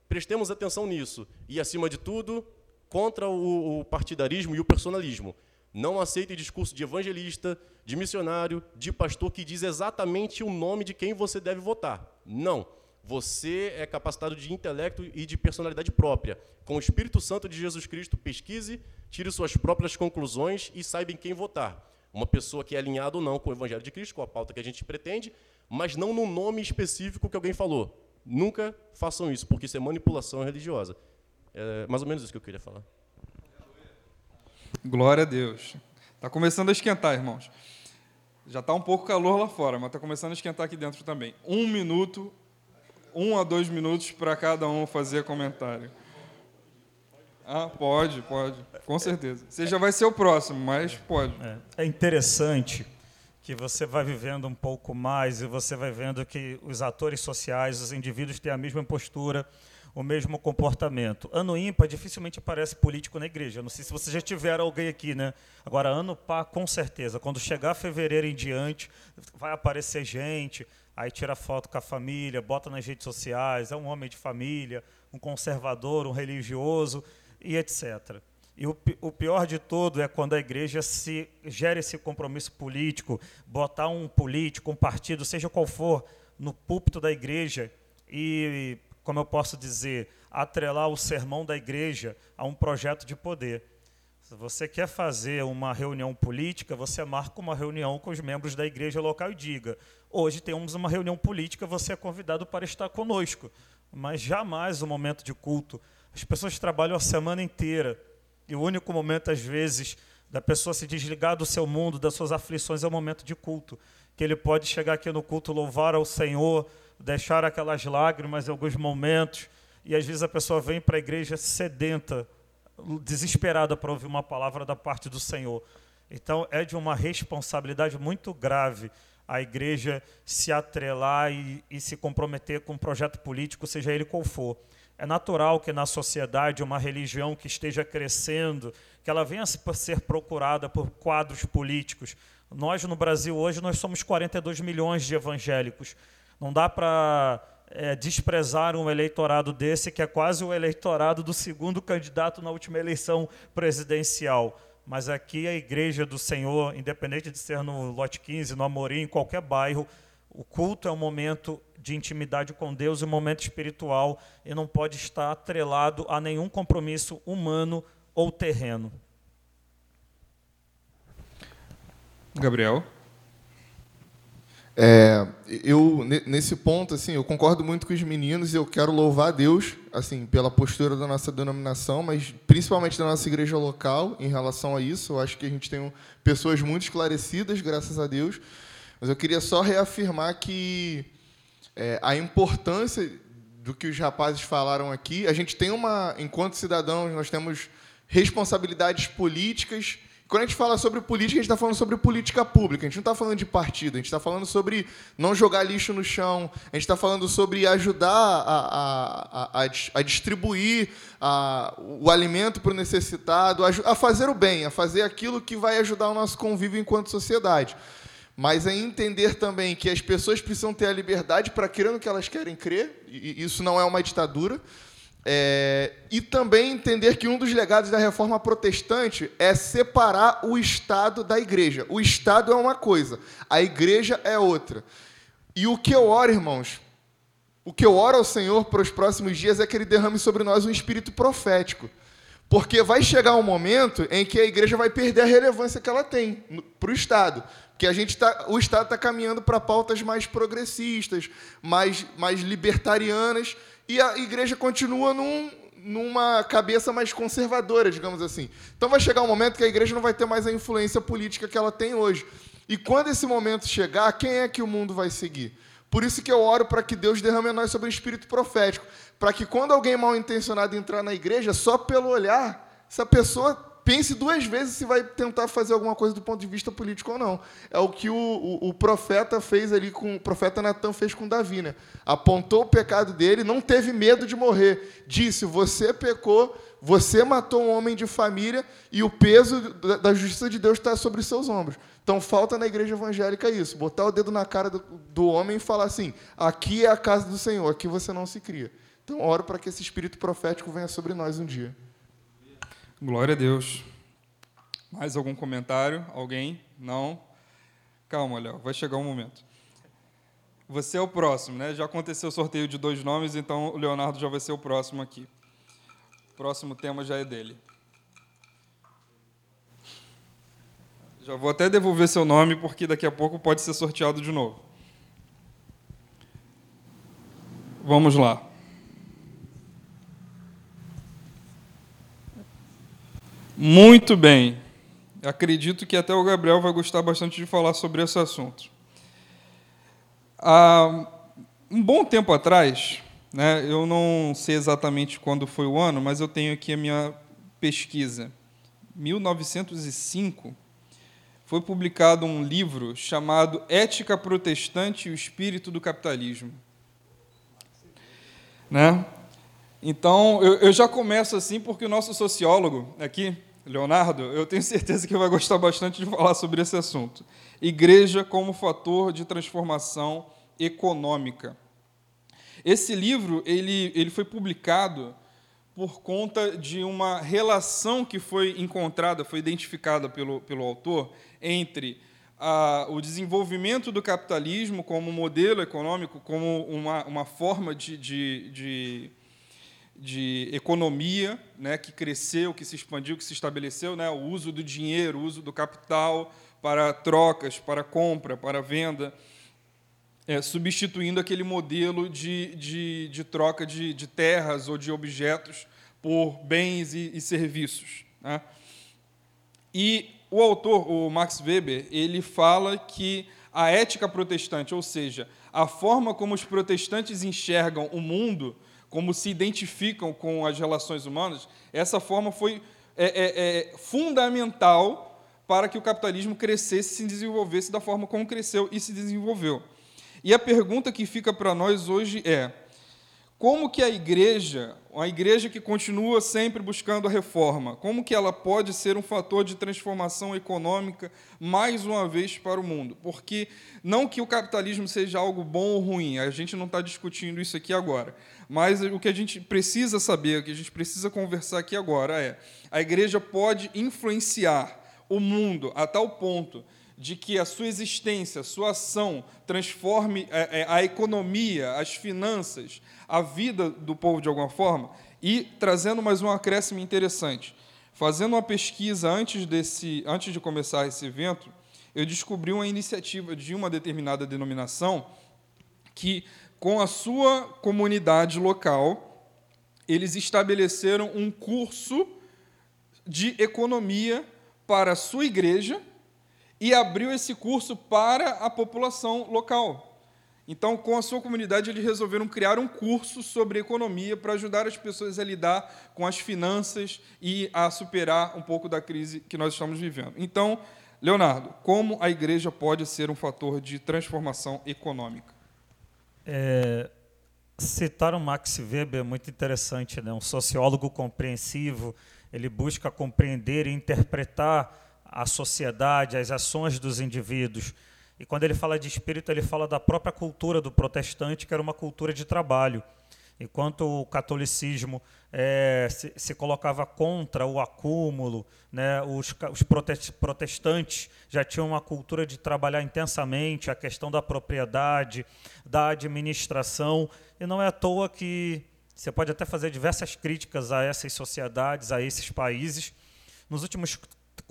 Prestemos atenção nisso. E, acima de tudo, contra o, o partidarismo e o personalismo. Não aceite discurso de evangelista, de missionário, de pastor que diz exatamente o nome de quem você deve votar. Não. Você é capacitado de intelecto e de personalidade própria. Com o Espírito Santo de Jesus Cristo, pesquise, tire suas próprias conclusões e saiba em quem votar. Uma pessoa que é alinhada ou não com o Evangelho de Cristo, com a pauta que a gente pretende, mas não no nome específico que alguém falou. Nunca façam isso, porque isso é manipulação religiosa. É mais ou menos isso que eu queria falar. Glória a Deus. Está começando a esquentar, irmãos. Já está um pouco calor lá fora, mas está começando a esquentar aqui dentro também. Um minuto, um a dois minutos para cada um fazer comentário. Ah, pode, pode, com certeza. Você já vai ser o próximo, mas pode. É, é interessante que você vai vivendo um pouco mais e você vai vendo que os atores sociais, os indivíduos têm a mesma postura, o mesmo comportamento. Ano ímpar dificilmente aparece político na igreja. Não sei se você já tiver alguém aqui, né? Agora ano par com certeza. Quando chegar fevereiro em diante, vai aparecer gente, aí tira foto com a família, bota nas redes sociais, é um homem de família, um conservador, um religioso e etc. E o, o, pior de tudo é quando a igreja se gera esse compromisso político, botar um político, um partido, seja qual for, no púlpito da igreja e, como eu posso dizer, atrelar o sermão da igreja a um projeto de poder. Se você quer fazer uma reunião política, você marca uma reunião com os membros da igreja local e diga: hoje temos uma reunião política, você é convidado para estar conosco. Mas jamais o um momento de culto. As pessoas trabalham a semana inteira e o único momento, às vezes, da pessoa se desligar do seu mundo, das suas aflições, é o momento de culto. Que ele pode chegar aqui no culto, louvar ao Senhor, deixar aquelas lágrimas em alguns momentos, e às vezes a pessoa vem para a igreja sedenta, desesperada para ouvir uma palavra da parte do Senhor. Então é de uma responsabilidade muito grave a igreja se atrelar e, e se comprometer com um projeto político, seja ele qual for. É natural que na sociedade uma religião que esteja crescendo, que ela venha a ser procurada por quadros políticos. Nós no Brasil hoje nós somos 42 milhões de evangélicos. Não dá para é, desprezar um eleitorado desse que é quase o eleitorado do segundo candidato na última eleição presidencial. Mas aqui a Igreja do Senhor, independente de ser no Lote 15, no Amorim, em qualquer bairro, o culto é um momento de intimidade com Deus um momento espiritual e não pode estar atrelado a nenhum compromisso humano ou terreno. Gabriel? É, eu nesse ponto assim, eu concordo muito com os meninos e eu quero louvar a Deus assim pela postura da nossa denominação, mas principalmente da nossa igreja local em relação a isso. Eu acho que a gente tem pessoas muito esclarecidas, graças a Deus. Mas eu queria só reafirmar que é, a importância do que os rapazes falaram aqui, a gente tem uma, enquanto cidadãos, nós temos responsabilidades políticas. Quando a gente fala sobre política, a gente está falando sobre política pública. A gente não está falando de partido. A gente está falando sobre não jogar lixo no chão. A gente está falando sobre ajudar a, a, a, a distribuir a, o alimento para o necessitado, a, fazer o bem, a fazer aquilo que vai ajudar o nosso convívio enquanto sociedade mas é entender também que as pessoas precisam ter a liberdade para crer no que elas querem crer, e isso não é uma ditadura. É, e também entender que um dos legados da reforma protestante é separar o Estado da igreja. O Estado é uma coisa, a igreja é outra. E o que eu oro, irmãos, o que eu oro ao Senhor para os próximos dias é que Ele derrame sobre nós um espírito profético. Porque vai chegar um momento em que a igreja vai perder a relevância que ela tem para o Estado que a gente tá, o Estado está caminhando para pautas mais progressistas, mais, mais libertarianas, e a igreja continua num, numa cabeça mais conservadora, digamos assim. Então vai chegar um momento que a igreja não vai ter mais a influência política que ela tem hoje. E quando esse momento chegar, quem é que o mundo vai seguir? Por isso que eu oro para que Deus derrame a nós sobre o espírito profético, para que quando alguém mal intencionado entrar na igreja, só pelo olhar, essa pessoa pense duas vezes se vai tentar fazer alguma coisa do ponto de vista político ou não. É o que o, o, o profeta fez ali com o profeta Natan fez com Davi, né? Apontou o pecado dele, não teve medo de morrer. Disse: "Você pecou, você matou um homem de família e o peso da, da justiça de Deus está sobre seus ombros". Então falta na igreja evangélica isso, botar o dedo na cara do, do homem e falar assim: "Aqui é a casa do Senhor, aqui você não se cria". Então oro para que esse espírito profético venha sobre nós um dia. Glória a Deus. Mais algum comentário? Alguém? Não? Calma, Léo, vai chegar um momento. Você é o próximo, né? Já aconteceu o sorteio de dois nomes, então o Leonardo já vai ser o próximo aqui. O próximo tema já é dele. Já vou até devolver seu nome, porque daqui a pouco pode ser sorteado de novo. Vamos lá. Muito bem. Acredito que até o Gabriel vai gostar bastante de falar sobre esse assunto. Há um bom tempo atrás, né, eu não sei exatamente quando foi o ano, mas eu tenho aqui a minha pesquisa. 1905 foi publicado um livro chamado Ética Protestante e o Espírito do Capitalismo. Né? Então, eu, eu já começo assim porque o nosso sociólogo aqui, Leonardo, eu tenho certeza que vai gostar bastante de falar sobre esse assunto. Igreja como fator de transformação econômica. Esse livro ele, ele foi publicado por conta de uma relação que foi encontrada, foi identificada pelo, pelo autor, entre a, o desenvolvimento do capitalismo como modelo econômico, como uma, uma forma de, de, de de economia, né, que cresceu, que se expandiu, que se estabeleceu, né, o uso do dinheiro, o uso do capital para trocas, para compra, para venda, é, substituindo aquele modelo de, de, de troca de, de, terras ou de objetos por bens e, e serviços. Né? E o autor, o Max Weber, ele fala que a ética protestante, ou seja, a forma como os protestantes enxergam o mundo, como se identificam com as relações humanas, essa forma foi é, é, é, fundamental para que o capitalismo crescesse e se desenvolvesse da forma como cresceu e se desenvolveu. E a pergunta que fica para nós hoje é: como que a igreja, a igreja que continua sempre buscando a reforma, como que ela pode ser um fator de transformação econômica mais uma vez para o mundo? Porque não que o capitalismo seja algo bom ou ruim, a gente não está discutindo isso aqui agora. Mas o que a gente precisa saber, o que a gente precisa conversar aqui agora é: a igreja pode influenciar o mundo a tal ponto de que a sua existência, a sua ação transforme é, é, a economia, as finanças, a vida do povo de alguma forma, e trazendo mais um acréscimo interessante. Fazendo uma pesquisa antes, desse, antes de começar esse evento, eu descobri uma iniciativa de uma determinada denominação que, com a sua comunidade local, eles estabeleceram um curso de economia para a sua igreja e abriu esse curso para a população local. Então, com a sua comunidade, eles resolveram criar um curso sobre economia para ajudar as pessoas a lidar com as finanças e a superar um pouco da crise que nós estamos vivendo. Então, Leonardo, como a igreja pode ser um fator de transformação econômica? É, citar o Max Weber é muito interessante, né? um sociólogo compreensivo, ele busca compreender e interpretar a sociedade, as ações dos indivíduos. E quando ele fala de espírito, ele fala da própria cultura do protestante, que era uma cultura de trabalho. Enquanto o catolicismo é, se, se, colocava contra o acúmulo, né, os, os protestantes já tinham uma cultura de trabalhar intensamente a questão da propriedade, da administração, e não é à toa que você pode até fazer diversas críticas a essas sociedades, a esses países. Nos últimos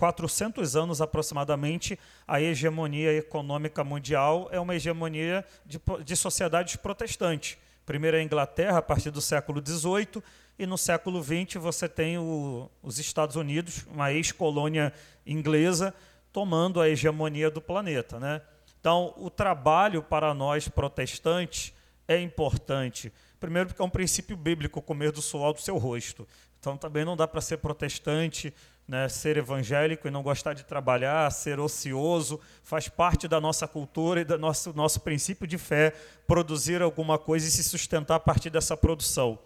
400 anos aproximadamente, a hegemonia econômica mundial é uma hegemonia de, de sociedades protestantes. Primeiro a Inglaterra, a partir do século XVIII, e no século XX você tem o, os Estados Unidos, uma ex-colônia inglesa, tomando a hegemonia do planeta. Né? Então, o trabalho para nós protestantes é importante. Primeiro, porque é um princípio bíblico comer do suor do seu rosto. Então, também não dá para ser protestante né, ser evangélico e não gostar de trabalhar, ser ocioso, faz parte da nossa cultura e do nosso, nosso princípio de fé produzir alguma coisa e se sustentar a partir dessa produção.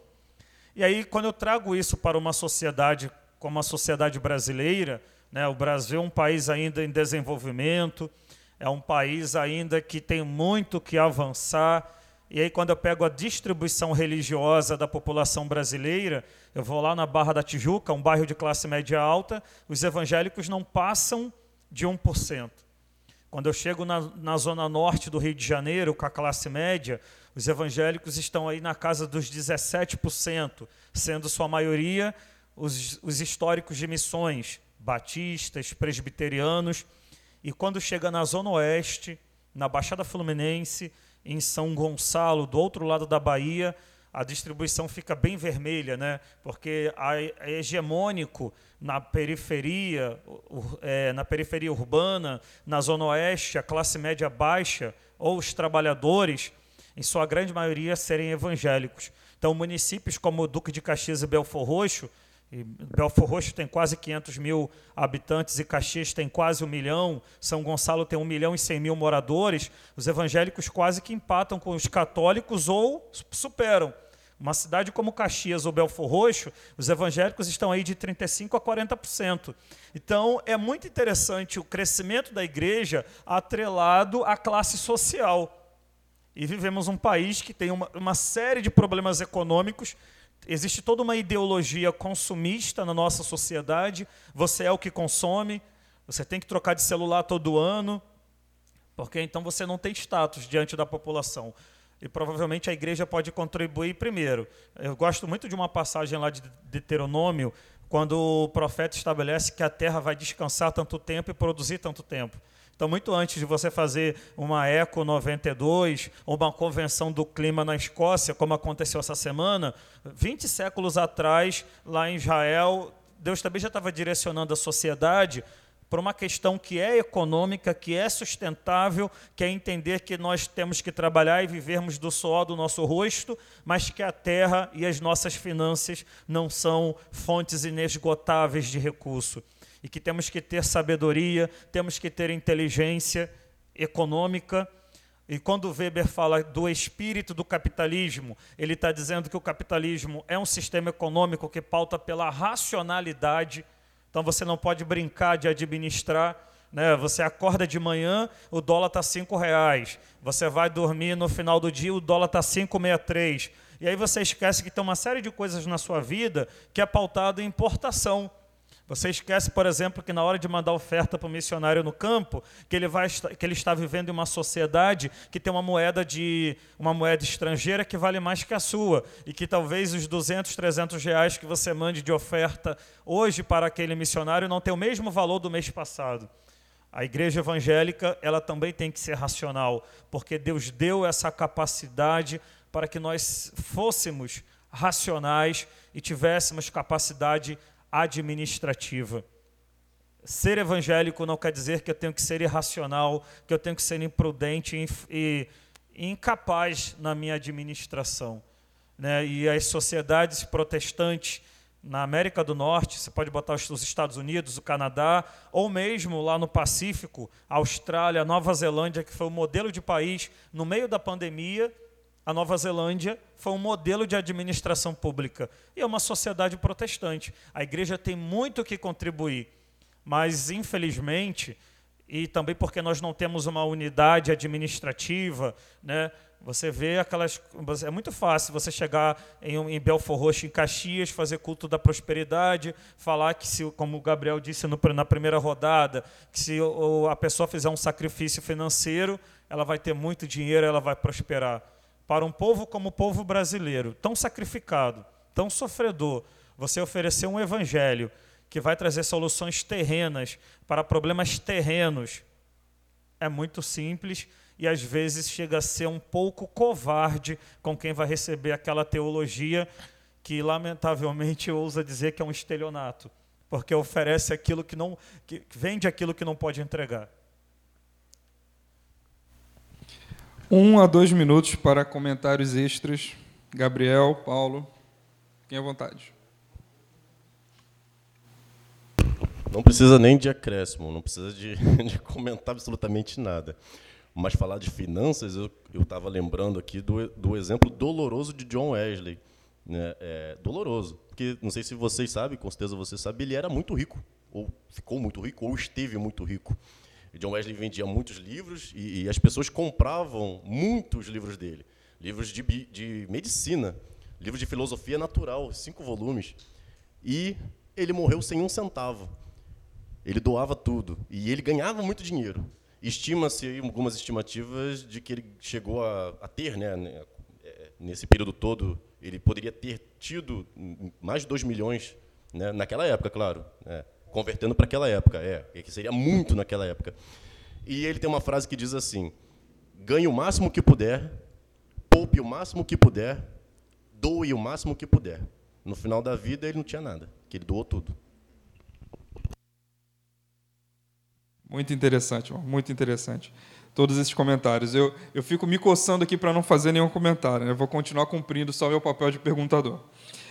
E aí, quando eu trago isso para uma sociedade como a sociedade brasileira, né, o Brasil é um país ainda em desenvolvimento, é um país ainda que tem muito que avançar, e aí, quando eu pego a distribuição religiosa da população brasileira, eu vou lá na Barra da Tijuca, um bairro de classe média alta, os evangélicos não passam de 1%. Quando eu chego na, na zona norte do Rio de Janeiro, com a classe média, os evangélicos estão aí na casa dos 17%, sendo sua maioria os, os históricos de missões, batistas, presbiterianos. E quando chega na zona oeste, na Baixada Fluminense, em São Gonçalo, do outro lado da Bahia, a distribuição fica bem vermelha, né? porque é hegemônico na periferia, é, na periferia urbana, na zona oeste, a classe média baixa ou os trabalhadores, em sua grande maioria, serem evangélicos. Então, municípios como Duque de Caxias e Belfor Roxo, e Belfor Roxo tem quase 500 mil habitantes e Caxias tem quase um milhão, São Gonçalo tem um milhão e 100 mil moradores, os evangélicos quase que empatam com os católicos ou superam. Uma cidade como Caxias ou Belfor Roxo, os evangélicos estão aí de 35% a 40%. Então, é muito interessante o crescimento da igreja atrelado à classe social. E vivemos um país que tem uma, uma série de problemas econômicos, existe toda uma ideologia consumista na nossa sociedade. Você é o que consome, você tem que trocar de celular todo ano, porque então você não tem status diante da população e provavelmente a igreja pode contribuir primeiro. Eu gosto muito de uma passagem lá de Deuteronômio, quando o profeta estabelece que a terra vai descansar tanto tempo e produzir tanto tempo. Então, muito antes de você fazer uma Eco 92 ou uma convenção do clima na Escócia, como aconteceu essa semana, 20 séculos atrás, lá em Israel, Deus também já estava direcionando a sociedade por uma questão que é econômica, que é sustentável, que é entender que nós temos que trabalhar e vivermos do suor do nosso rosto, mas que a terra e as nossas finanças não são fontes inesgotáveis de recurso. E que temos que ter sabedoria, temos que ter inteligência econômica. E quando Weber fala do espírito do capitalismo, ele está dizendo que o capitalismo é um sistema econômico que pauta pela racionalidade então você não pode brincar de administrar. Né? Você acorda de manhã, o dólar está cinco reais. Você vai dormir no final do dia, o dólar está 5,63. E aí você esquece que tem uma série de coisas na sua vida que é pautado em importação. Você esquece, por exemplo, que na hora de mandar oferta para o missionário no campo, que ele, vai, que ele está vivendo em uma sociedade que tem uma moeda de uma moeda estrangeira que vale mais que a sua e que talvez os 200, 300 reais que você mande de oferta hoje para aquele missionário não tem o mesmo valor do mês passado. A igreja evangélica, ela também tem que ser racional, porque Deus deu essa capacidade para que nós fôssemos racionais e tivéssemos capacidade administrativa. Ser evangélico não quer dizer que eu tenho que ser irracional, que eu tenho que ser imprudente e, incapaz na minha administração. Né? E as sociedades protestantes na América do Norte, você pode botar os Estados Unidos, o Canadá, ou mesmo lá no Pacífico, Austrália, Nova Zelândia, que foi o modelo de país no meio da pandemia, a Nova Zelândia foi um modelo de administração pública e é uma sociedade protestante. A igreja tem muito que contribuir, mas infelizmente, e também porque nós não temos uma unidade administrativa, né? Você vê aquelas. É muito fácil você chegar em, em Belfor Roxo, em Caxias, fazer culto da prosperidade, falar que, se, como o Gabriel disse no, na primeira rodada, que se a pessoa fizer um sacrifício financeiro, ela vai ter muito dinheiro, ela vai prosperar para um povo como o povo brasileiro, tão sacrificado, tão sofredor, você oferecer um evangelho que vai trazer soluções terrenas para problemas terrenos, é muito simples e às vezes chega a ser um pouco covarde com quem vai receber aquela teologia que lamentavelmente ousa dizer que é um estelionato, porque oferece aquilo que não que vende aquilo que não pode entregar. Um a dois minutos para comentários extras. Gabriel, Paulo, fiquem à vontade. Não precisa nem de acréscimo, não precisa de, de comentar absolutamente nada. Mas falar de finanças, eu estava lembrando aqui do, do exemplo doloroso de John Wesley. Né? É, doloroso, porque não sei se vocês sabem, com certeza você sabe, ele era muito rico, ou ficou muito rico, ou esteve muito rico. John Wesley vendia muitos livros e, e, as pessoas compravam muitos livros dele. Livros de, de medicina, livros de filosofia natural, cinco volumes. E ele morreu sem um centavo. Ele doava tudo. E ele ganhava muito dinheiro. Estima-se algumas estimativas de que ele chegou a, a ter, né, né é, nesse período todo, ele poderia ter tido mais de 2 milhões, né, naquela época, claro. Né, convertendo para aquela época, é, que seria muito naquela época. E ele tem uma frase que diz assim: ganhe o máximo que puder, poupe o máximo que puder, doe o máximo que puder. No final da vida, ele não tinha nada, que ele doou tudo. Muito interessante, muito interessante. Todos esses comentários. Eu, eu fico me coçando aqui para não fazer nenhum comentário. Né? Eu vou continuar cumprindo só meu papel de perguntador.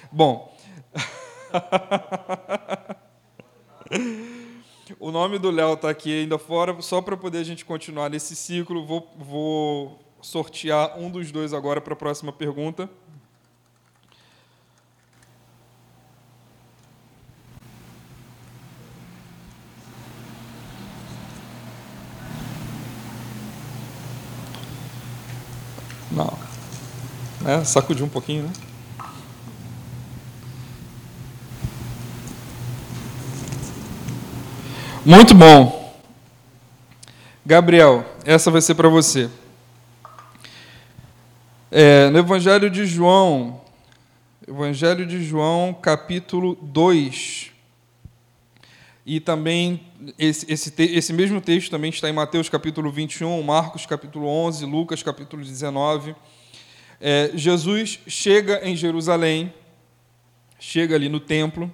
Bom. o nome do Léo está aqui ainda fora, só para poder a gente continuar nesse ciclo. Vou, vou sortear um dos dois agora para a próxima pergunta. Não. É, sacudir um pouquinho, né? Muito bom. Gabriel, essa vai ser para você. É, no Evangelho de João, Evangelho de João, capítulo 2. E também, esse, esse, esse, mesmo texto também está em Mateus capítulo 21, Marcos capítulo 11, Lucas capítulo 19. É, Jesus chega em Jerusalém, chega ali no templo,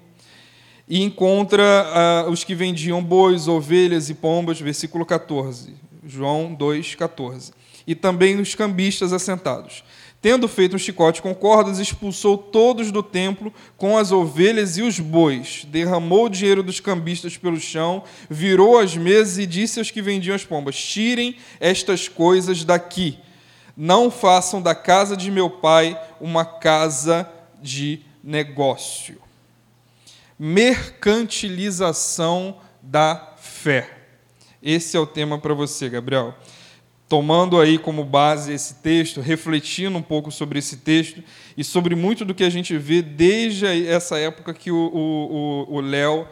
e encontra ah, os que vendiam bois, ovelhas e pombas, versículo 14, João 2, 14. E também os cambistas assentados. Tendo feito um chicote com cordas, expulsou todos do templo com as ovelhas e os bois, derramou o dinheiro dos cambistas pelo chão, virou as mesas e disse aos que vendiam as pombas: Tirem estas coisas daqui, não façam da casa de meu pai uma casa de negócio. Mercantilização da fé. Esse é o tema para você, Gabriel tomando aí como base esse texto, refletindo um pouco sobre esse texto e sobre muito do que a gente vê desde essa época que o Léo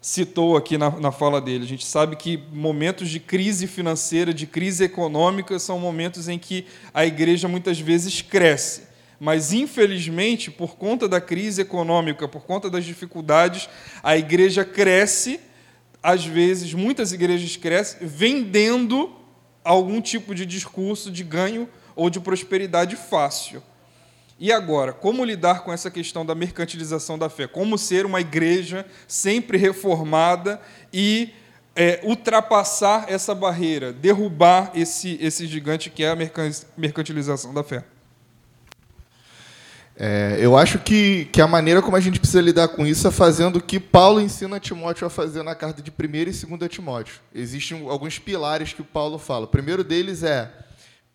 citou aqui na, na fala dele. A gente sabe que momentos de crise financeira, de crise econômica, são momentos em que a igreja muitas vezes cresce. Mas, infelizmente, por conta da crise econômica, por conta das dificuldades, a igreja cresce, às vezes, muitas igrejas crescem, vendendo algum tipo de discurso de ganho ou de prosperidade fácil. E agora, como lidar com essa questão da mercantilização da fé? Como ser uma igreja sempre reformada e é, ultrapassar essa barreira, derrubar esse, esse gigante que é a mercantilização da fé? É, eu acho que, que a maneira como a gente precisa lidar com isso é fazendo o que Paulo ensina Timóteo a fazer na carta de 1 e 2 Timóteo. Existem alguns pilares que Paulo fala. O primeiro deles é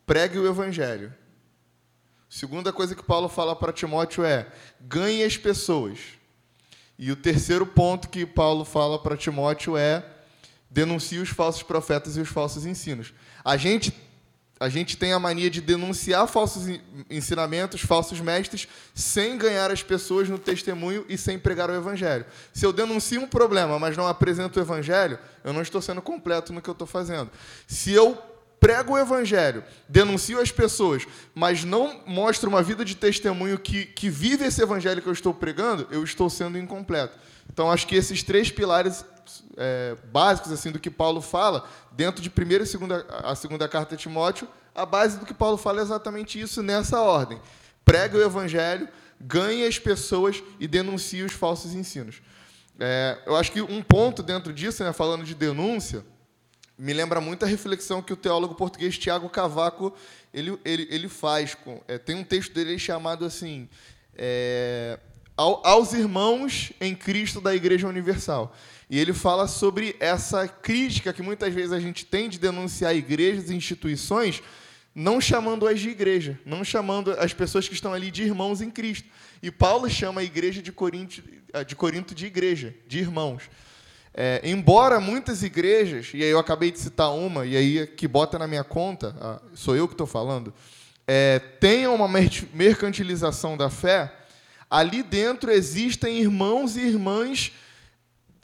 pregue o evangelho. A segunda coisa que Paulo fala para Timóteo é ganhe as pessoas. E o terceiro ponto que Paulo fala para Timóteo é denuncie os falsos profetas e os falsos ensinos. A gente a gente tem a mania de denunciar falsos ensinamentos, falsos mestres, sem ganhar as pessoas no testemunho e sem pregar o evangelho. Se eu denuncio um problema, mas não apresento o evangelho, eu não estou sendo completo no que eu estou fazendo. Se eu prego o evangelho, denuncio as pessoas, mas não mostro uma vida de testemunho que, que vive esse evangelho que eu estou pregando, eu estou sendo incompleto. Então, acho que esses três pilares é, básicos assim do que Paulo fala, dentro de primeira e segunda, a segunda carta de Timóteo, a base do que Paulo fala é exatamente isso nessa ordem. Prega o evangelho, ganhe as pessoas e denuncie os falsos ensinos. É, eu acho que um ponto dentro disso, né, falando de denúncia, me lembra muito a reflexão que o teólogo português Tiago Cavaco ele, ele, ele faz. Com, é, tem um texto dele chamado assim, é, aos irmãos em Cristo da Igreja Universal. E ele fala sobre essa crítica que muitas vezes a gente tem de denunciar igrejas e instituições, não chamando-as de igreja, não chamando as pessoas que estão ali de irmãos em Cristo. E Paulo chama a igreja de Corinto de, Corinto de igreja, de irmãos. É, embora muitas igrejas, e aí eu acabei de citar uma, e aí que bota na minha conta, ah, sou eu que estou falando, é, tenham uma mercantilização da fé, ali dentro existem irmãos e irmãs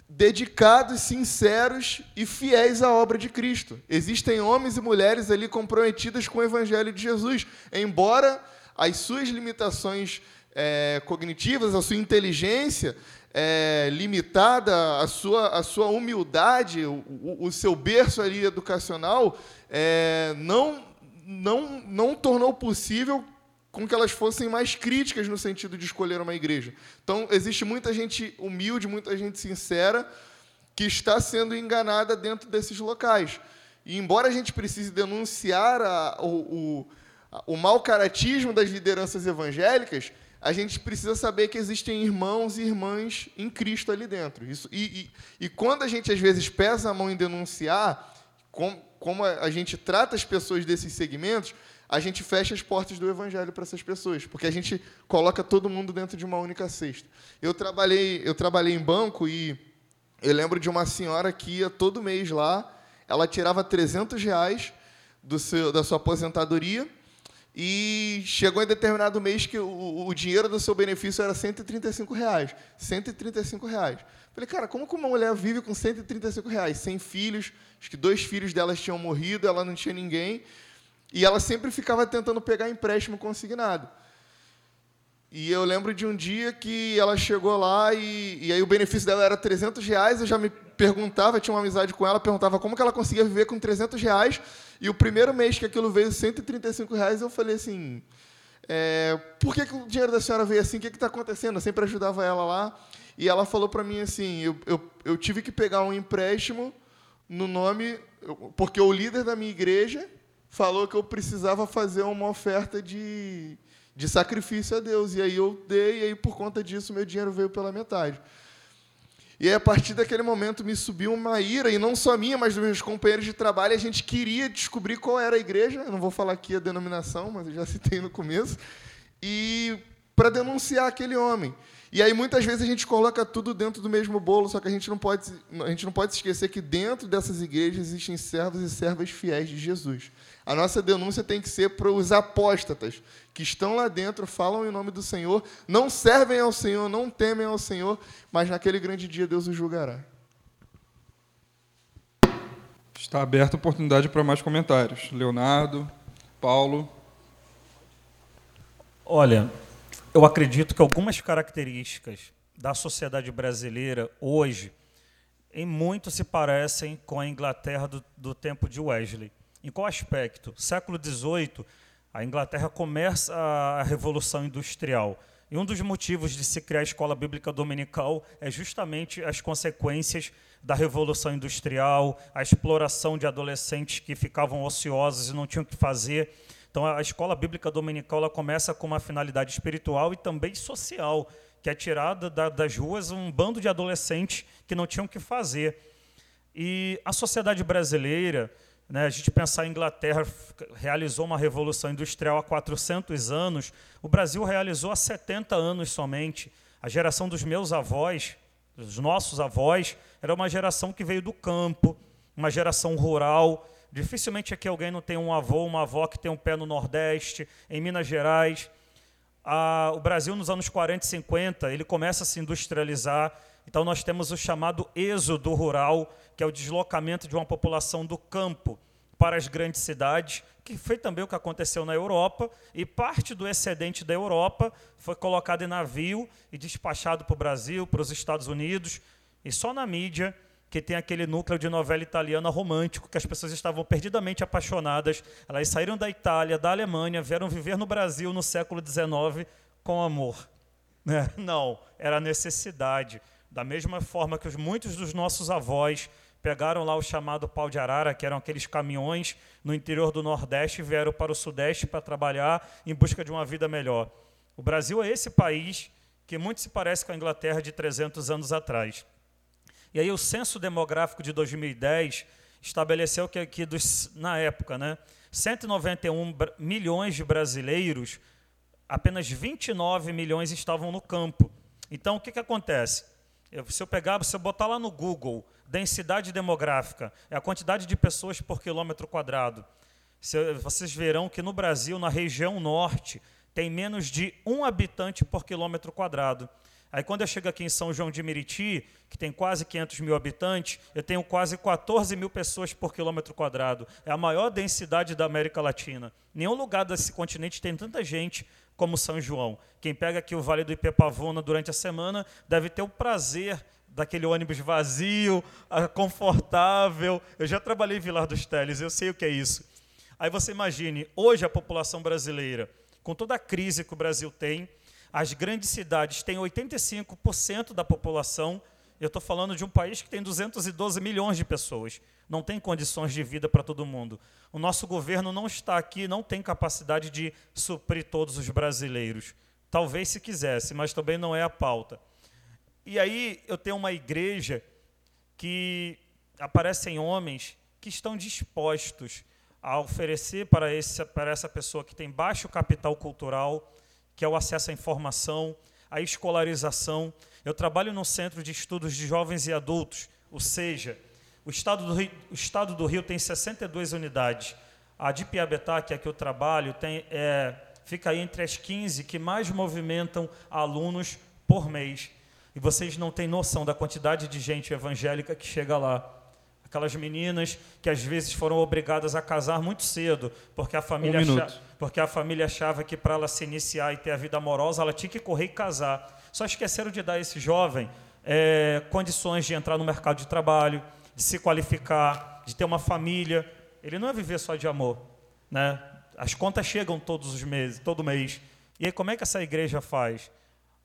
dedicados, sinceros e fiéis à obra de Cristo. Existem homens e mulheres ali comprometidas com o Evangelho de Jesus, embora as suas limitações é, cognitivas, a sua inteligência é, limitada, a sua, a sua humildade, o, o seu berço ali educacional, é, não, não, não tornou possível com que elas fossem mais críticas no sentido de escolher uma igreja. Então, existe muita gente humilde, muita gente sincera, que está sendo enganada dentro desses locais. E, embora a gente precise denunciar a, o, o, o mau caratismo das lideranças evangélicas, a gente precisa saber que existem irmãos e irmãs em Cristo ali dentro. Isso, e, e, e quando a gente, às vezes, pesa a mão em denunciar, com, como a, a gente trata as pessoas desses segmentos, a gente fecha as portas do evangelho para essas pessoas, porque a gente coloca todo mundo dentro de uma única cesta. Eu trabalhei, eu trabalhei em banco e eu lembro de uma senhora que ia todo mês lá, ela tirava 300 reais do seu, da sua aposentadoria e chegou em determinado mês que o, o dinheiro do seu benefício era 135 reais. 135 reais. Falei, cara, como que uma mulher vive com 135 reais? Sem filhos, acho que dois filhos delas tinham morrido, ela não tinha ninguém. E ela sempre ficava tentando pegar empréstimo consignado. E eu lembro de um dia que ela chegou lá e, e aí o benefício dela era 300 reais. Eu já me perguntava, tinha uma amizade com ela, perguntava como que ela conseguia viver com 300 reais. E o primeiro mês que aquilo veio 135 reais, eu falei assim: é, por que, que o dinheiro da senhora veio assim? O que está acontecendo? Eu sempre ajudava ela lá. E ela falou para mim assim: eu, eu, eu tive que pegar um empréstimo no nome, porque o líder da minha igreja falou que eu precisava fazer uma oferta de de sacrifício a Deus. E aí eu dei, e aí por conta disso meu dinheiro veio pela metade. E aí, a partir daquele momento me subiu uma ira, e não só minha, mas dos meus companheiros de trabalho, a gente queria descobrir qual era a igreja, eu não vou falar aqui a denominação, mas eu já citei no começo, e para denunciar aquele homem. E aí muitas vezes a gente coloca tudo dentro do mesmo bolo, só que a gente não pode, a gente não pode esquecer que dentro dessas igrejas existem servos e servas fiéis de Jesus. A nossa denúncia tem que ser para os apóstatas que estão lá dentro, falam em nome do Senhor, não servem ao Senhor, não temem ao Senhor, mas naquele grande dia Deus os julgará. Está aberta a oportunidade para mais comentários. Leonardo, Paulo. Olha, eu acredito que algumas características da sociedade brasileira hoje, em muito se parecem com a Inglaterra do, do tempo de Wesley. Em qual aspecto? Século XVIII, a Inglaterra começa a Revolução Industrial. E um dos motivos de se criar a escola bíblica dominical é justamente as consequências da Revolução Industrial, a exploração de adolescentes que ficavam ociosos e não tinham o que fazer. Então, a escola bíblica dominical ela começa com uma finalidade espiritual e também social, que é tirada da, das ruas um bando de adolescentes que não tinham o que fazer. E a sociedade brasileira, né, a gente pensar a Inglaterra realizou uma revolução industrial há 400 anos, o Brasil realizou há 70 anos somente. A geração dos meus avós, dos nossos avós, era uma geração que veio do campo, uma geração rural. Dificilmente aqui alguém não tem um avô, uma avó que tem um pé no Nordeste, em Minas Gerais. Ah, o Brasil, nos anos 40 e 50, ele começa a se industrializar. Então, nós temos o chamado êxodo rural, que é o deslocamento de uma população do campo para as grandes cidades, que foi também o que aconteceu na Europa, e parte do excedente da Europa foi colocado em navio e despachado para o Brasil, para os Estados Unidos, e só na mídia que tem aquele núcleo de novela italiana romântico, que as pessoas estavam perdidamente apaixonadas, elas saíram da Itália, da Alemanha, vieram viver no Brasil no século XIX com amor. Né? Não, era necessidade. Da mesma forma que muitos dos nossos avós pegaram lá o chamado pau de arara, que eram aqueles caminhões no interior do Nordeste e vieram para o Sudeste para trabalhar em busca de uma vida melhor. O Brasil é esse país que muito se parece com a Inglaterra de 300 anos atrás. E aí o censo demográfico de 2010 estabeleceu que aqui na época, né, 191 milhões de brasileiros, apenas 29 milhões estavam no campo. Então o que, que acontece? Eu, se eu pegar, se eu botar lá no Google densidade demográfica, é a quantidade de pessoas por quilômetro quadrado. Vocês verão que no Brasil, na região norte, tem menos de um habitante por quilômetro quadrado. Aí quando eu chego aqui em São João de Meriti, que tem quase 500 mil habitantes, eu tenho quase 14 mil pessoas por quilômetro quadrado. É a maior densidade da América Latina. Nenhum lugar desse continente tem tanta gente como São João. Quem pega aqui o Vale do Ipepavuna durante a semana deve ter o prazer daquele ônibus vazio, confortável. Eu já trabalhei em Vilar dos Teles, eu sei o que é isso. Aí você imagine, hoje a população brasileira, com toda a crise que o Brasil tem, as grandes cidades têm 85% da população. Eu estou falando de um país que tem 212 milhões de pessoas. Não tem condições de vida para todo mundo. O nosso governo não está aqui, não tem capacidade de suprir todos os brasileiros. Talvez se quisesse, mas também não é a pauta. E aí eu tenho uma igreja que aparecem homens que estão dispostos a oferecer para, esse, para essa pessoa que tem baixo capital cultural, que é o acesso à informação, à escolarização. Eu trabalho no Centro de Estudos de Jovens e Adultos, ou seja, o Estado do Rio, o estado do Rio tem 62 unidades. A de Piabetá, que é que eu trabalho, tem, é, fica aí entre as 15 que mais movimentam alunos por mês. E vocês não têm noção da quantidade de gente evangélica que chega lá. Aquelas meninas que às vezes foram obrigadas a casar muito cedo, porque a família, um achava, porque a família achava que para ela se iniciar e ter a vida amorosa, ela tinha que correr e casar. Só esqueceram de dar a esse jovem é, condições de entrar no mercado de trabalho, de se qualificar, de ter uma família. Ele não é viver só de amor. Né? As contas chegam todos os meses, todo mês. E aí, como é que essa igreja faz?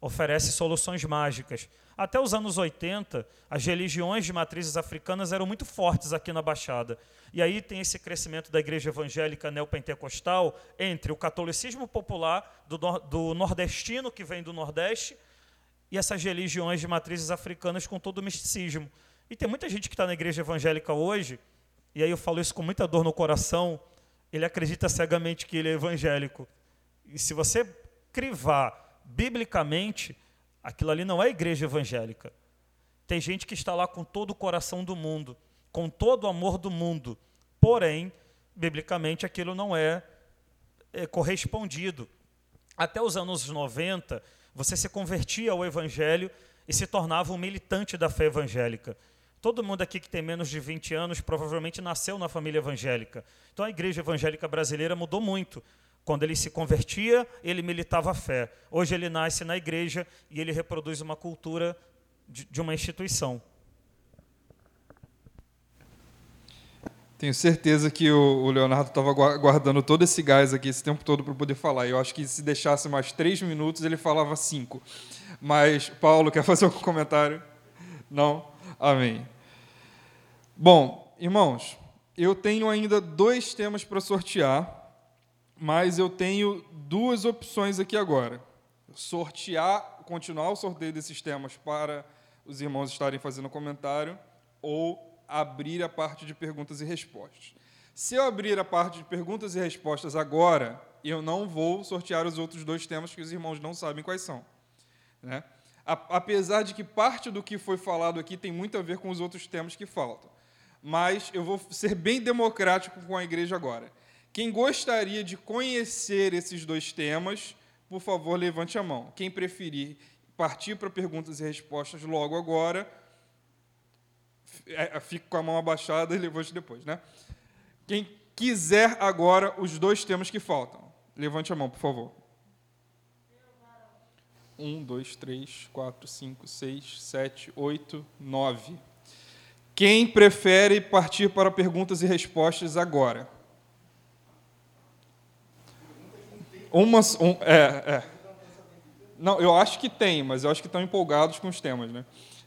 Oferece soluções mágicas. Até os anos 80, as religiões de matrizes africanas eram muito fortes aqui na Baixada. E aí tem esse crescimento da igreja evangélica neopentecostal entre o catolicismo popular do, do nordestino, que vem do Nordeste, e essas religiões de matrizes africanas com todo o misticismo. E tem muita gente que está na igreja evangélica hoje, e aí eu falo isso com muita dor no coração, ele acredita cegamente que ele é evangélico. E se você crivar biblicamente, Aquilo ali não é igreja evangélica. Tem gente que está lá com todo o coração do mundo, com todo o amor do mundo. Porém, biblicamente, aquilo não é, é correspondido. Até os anos 90, você se convertia ao evangelho e se tornava um militante da fé evangélica. Todo mundo aqui que tem menos de 20 anos provavelmente nasceu na família evangélica. Então a igreja evangélica brasileira mudou muito. Quando ele se convertia, ele militava a fé. Hoje ele nasce na igreja e ele reproduz uma cultura de, uma instituição. Tenho certeza que o, Leonardo estava guardando todo esse gás aqui esse tempo todo para poder falar. Eu acho que se deixasse mais três minutos, ele falava cinco. Mas, Paulo, quer fazer algum comentário? Não? Amém. Bom, irmãos, eu tenho ainda dois temas para sortear mas eu tenho duas opções aqui agora. Sortear, continuar o sorteio desses temas para os irmãos estarem fazendo comentário ou abrir a parte de perguntas e respostas. Se eu abrir a parte de perguntas e respostas agora, eu não vou sortear os outros dois temas que os irmãos não sabem quais são. Né? Apesar de que parte do que foi falado aqui tem muito a ver com os outros temas que faltam. Mas eu vou ser bem democrático com a igreja agora. Quem gostaria de conhecer esses dois temas, por favor, levante a mão. Quem preferir partir para perguntas e respostas logo agora, é, fique com a mão abaixada e levante depois, né? Quem quiser agora os dois temas que faltam, levante a mão, por favor. Um, dois, três, quatro, cinco, seis, sete, oito, nove. Quem prefere partir para perguntas e respostas agora? Uma, um, é, é. Não, eu acho que tem, mas eu acho que estão empolgados com os temas, né?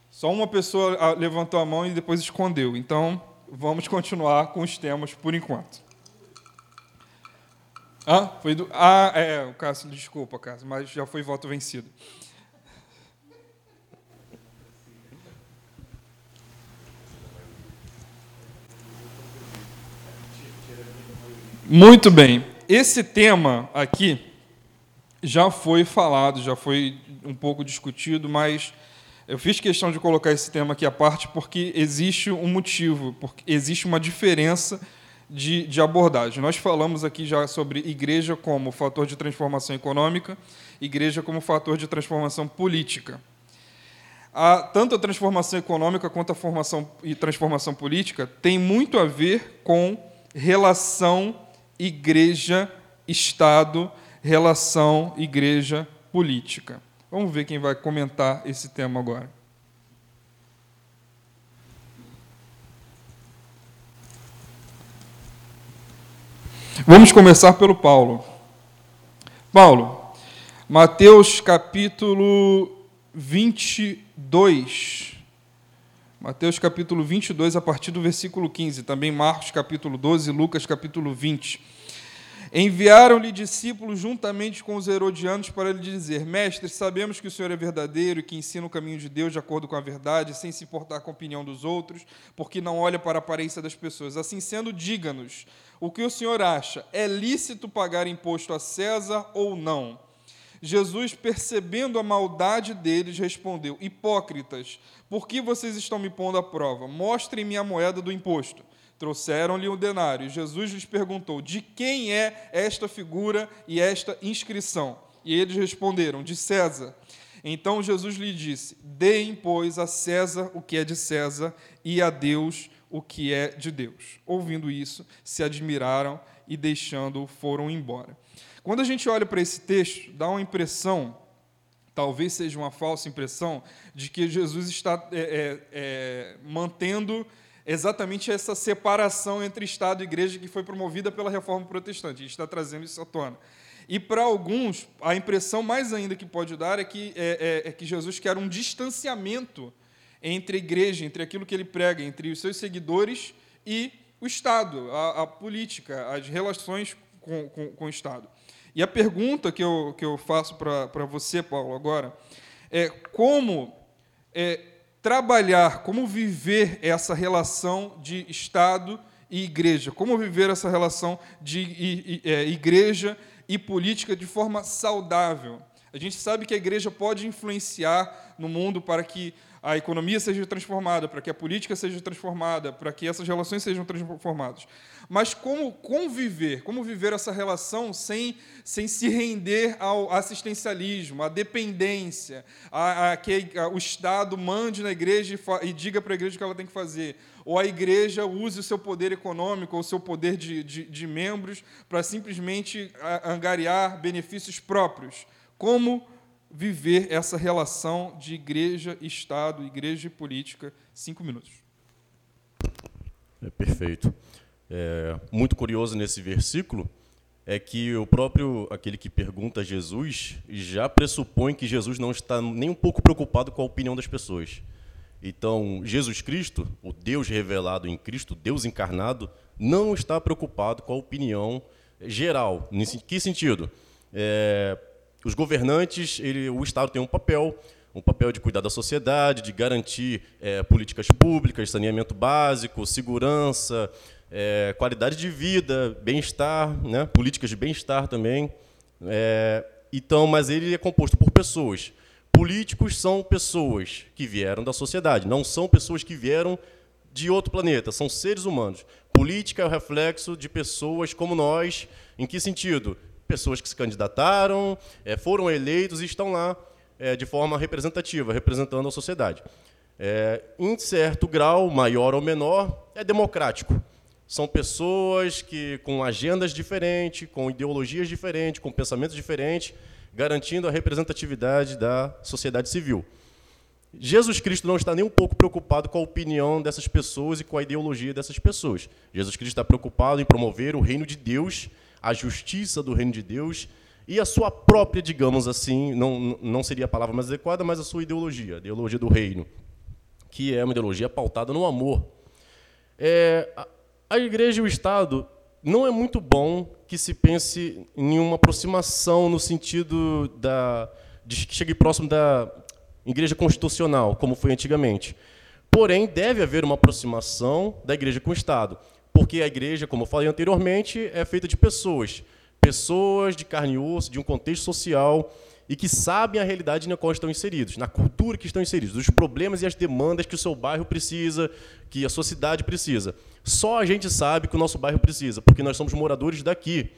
Só uma pessoa ah, levantou a mão e depois escondeu. Então, vamos continuar com os temas por enquanto. Ah, foi do. Ah, é, o Cássio, desculpa, Cássio, mas já foi voto vencido. Muito bem esse tema aqui já foi falado, já foi um pouco discutido, mas eu fiz questão de colocar esse tema aqui à parte porque existe um motivo, porque existe uma diferença de, de abordagem. Nós falamos aqui já sobre igreja como fator de transformação econômica, igreja como fator de transformação política. A, tanto a transformação econômica quanto a formação e transformação política tem muito a ver com relação igreja, Estado, relação igreja, política. Vamos ver quem vai comentar esse tema agora. Vamos começar pelo Paulo. Paulo, Mateus capítulo 22. Mateus capítulo 22, a partir do versículo 15. Também Marcos capítulo 12, Lucas capítulo 20. Enviaram-lhe discípulos juntamente com os herodianos para lhe dizer: Mestre, sabemos que o Senhor é verdadeiro e que ensina o caminho de Deus de acordo com a verdade, sem se importar com a opinião dos outros, porque não olha para a aparência das pessoas. Assim sendo, diga-nos o que o Senhor acha: é lícito pagar imposto a César ou não? Jesus, percebendo a maldade deles, respondeu: Hipócritas, por que vocês estão me pondo à prova? Mostrem-me a moeda do imposto. Trouxeram-lhe um denário. Jesus lhes perguntou: De quem é esta figura e esta inscrição? E eles responderam: De César. Então Jesus lhe disse: Deem, pois, a César o que é de César e a Deus o que é de Deus. Ouvindo isso, se admiraram e, deixando-o, foram embora. Quando a gente olha para esse texto, dá uma impressão, talvez seja uma falsa impressão, de que Jesus está é, é, é, mantendo exatamente essa separação entre Estado e Igreja que foi promovida pela Reforma Protestante. A gente está trazendo isso à tona. E para alguns, a impressão mais ainda que pode dar é que, é, é, é que Jesus quer um distanciamento entre a igreja, entre aquilo que ele prega, entre os seus seguidores e o Estado, a, a política, as relações com, com, com, o Estado. E a pergunta que eu, que eu faço para você, Paulo, agora, é como é, trabalhar, como viver essa relação de Estado e igreja, como viver essa relação de é, igreja e política de forma saudável. A gente sabe que a igreja pode influenciar no mundo para que a economia seja transformada, para que a política seja transformada, para que essas relações sejam transformadas. Mas como conviver, como viver essa relação sem, sem se render ao assistencialismo, à dependência, a, a que a, o Estado mande na igreja e, e diga para a igreja o que ela tem que fazer, ou a igreja use o seu poder econômico ou o seu poder de, de, de membros para simplesmente angariar benefícios próprios. Como viver essa relação de igreja, Estado, igreja e política. Cinco minutos. É perfeito. É, muito curioso nesse versículo é que o próprio aquele que pergunta a Jesus já pressupõe que Jesus não está nem um pouco preocupado com a opinião das pessoas. Então, Jesus Cristo, o Deus revelado em Cristo, Deus encarnado, não está preocupado com a opinião geral. Em que sentido? É, os governantes, ele, o Estado tem um papel, um papel de cuidar da sociedade, de garantir é, políticas públicas, saneamento básico, segurança, é, qualidade de vida, bem-estar, né, políticas de bem-estar também. É, então, mas ele é composto por pessoas. Políticos são pessoas que vieram da sociedade, não são pessoas que vieram de outro planeta, são seres humanos. Política é o reflexo de pessoas como nós. Em que sentido? pessoas que se candidataram, é, foram eleitos e estão lá é, de forma representativa, representando a sociedade. É, em certo grau, maior ou menor, é democrático. São pessoas que com agendas diferentes, com ideologias diferentes, com pensamentos diferentes, garantindo a representatividade da sociedade civil. Jesus Cristo não está nem um pouco preocupado com a opinião dessas pessoas e com a ideologia dessas pessoas. Jesus Cristo está preocupado em promover o reino de Deus a justiça do reino de Deus e a sua própria, digamos assim, não, não seria a palavra mais adequada, mas a sua ideologia, a ideologia do reino, que é uma ideologia pautada no amor. É, a, igreja e o Estado não é muito bom que se pense em uma aproximação no sentido da, de que chegue próximo da igreja constitucional, como foi antigamente. Porém, deve haver uma aproximação da igreja com o Estado. Porque a igreja, como eu falei anteriormente, é feita de pessoas. Pessoas de carne e osso, de um contexto social e que sabem a realidade na qual estão inseridos, na cultura que estão inseridos, os problemas e as demandas que o seu bairro precisa, que a sua cidade precisa. Só a gente sabe que o nosso bairro precisa, porque nós somos moradores daqui.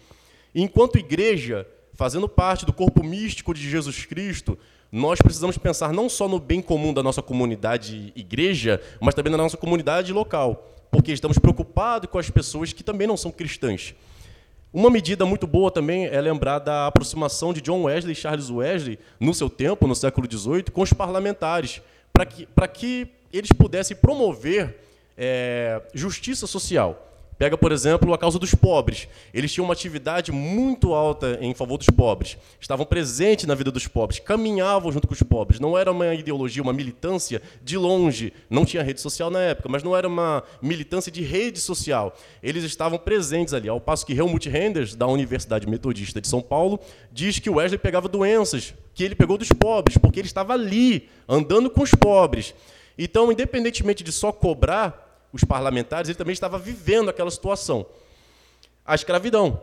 E enquanto igreja, fazendo parte do corpo místico de Jesus Cristo, nós precisamos pensar não só no bem comum da nossa comunidade igreja, mas também na nossa comunidade local porque estamos preocupados com as pessoas que também não são cristãs. Uma medida muito boa também é lembrar da aproximação de John Wesley e Charles Wesley, no seu tempo, no século XVIII, com os parlamentares, para que, que eles pudessem promover é, justiça social. Pega, por exemplo, a causa dos pobres. Eles tinham uma atividade muito alta em favor dos pobres. Estavam presentes na vida dos pobres, caminhavam junto com os pobres. Não era uma ideologia, uma militância de longe. Não tinha rede social na época, mas não era uma militância de rede social. Eles estavam presentes ali. Ao passo que Helmut Renders, da Universidade Metodista de São Paulo, diz que Wesley pegava doenças que ele pegou dos pobres, porque ele estava ali, andando com os pobres. Então, independentemente de só cobrar, os parlamentares, ele também estava vivendo aquela situação. A escravidão.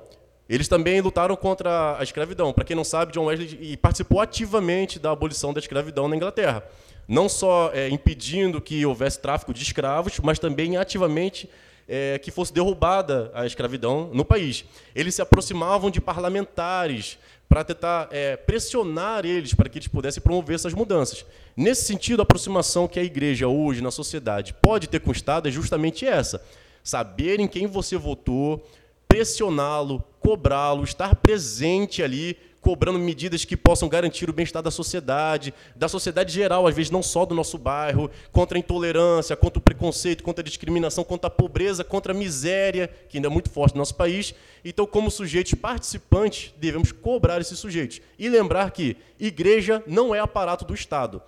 Eles também lutaram contra a escravidão. Para quem não sabe, John Wesley participou ativamente da abolição da escravidão na Inglaterra. Não só é, impedindo que houvesse tráfico de escravos, mas também ativamente é, que fosse derrubada a escravidão no país. Eles se aproximavam de parlamentares para tentar é, pressionar eles para que eles pudessem promover essas mudanças. Nesse sentido, a aproximação que a igreja hoje na sociedade pode ter com o Estado é justamente essa: saber em quem você votou, pressioná-lo, cobrá-lo, estar presente ali cobrando medidas que possam garantir o bem-estar da sociedade, da sociedade geral, às vezes não só do nosso bairro, contra a intolerância, contra o preconceito, contra a discriminação, contra a pobreza, contra a miséria, que ainda é muito forte no nosso país. Então, como sujeitos participantes, devemos cobrar esses sujeitos. E lembrar que igreja não é aparato do Estado.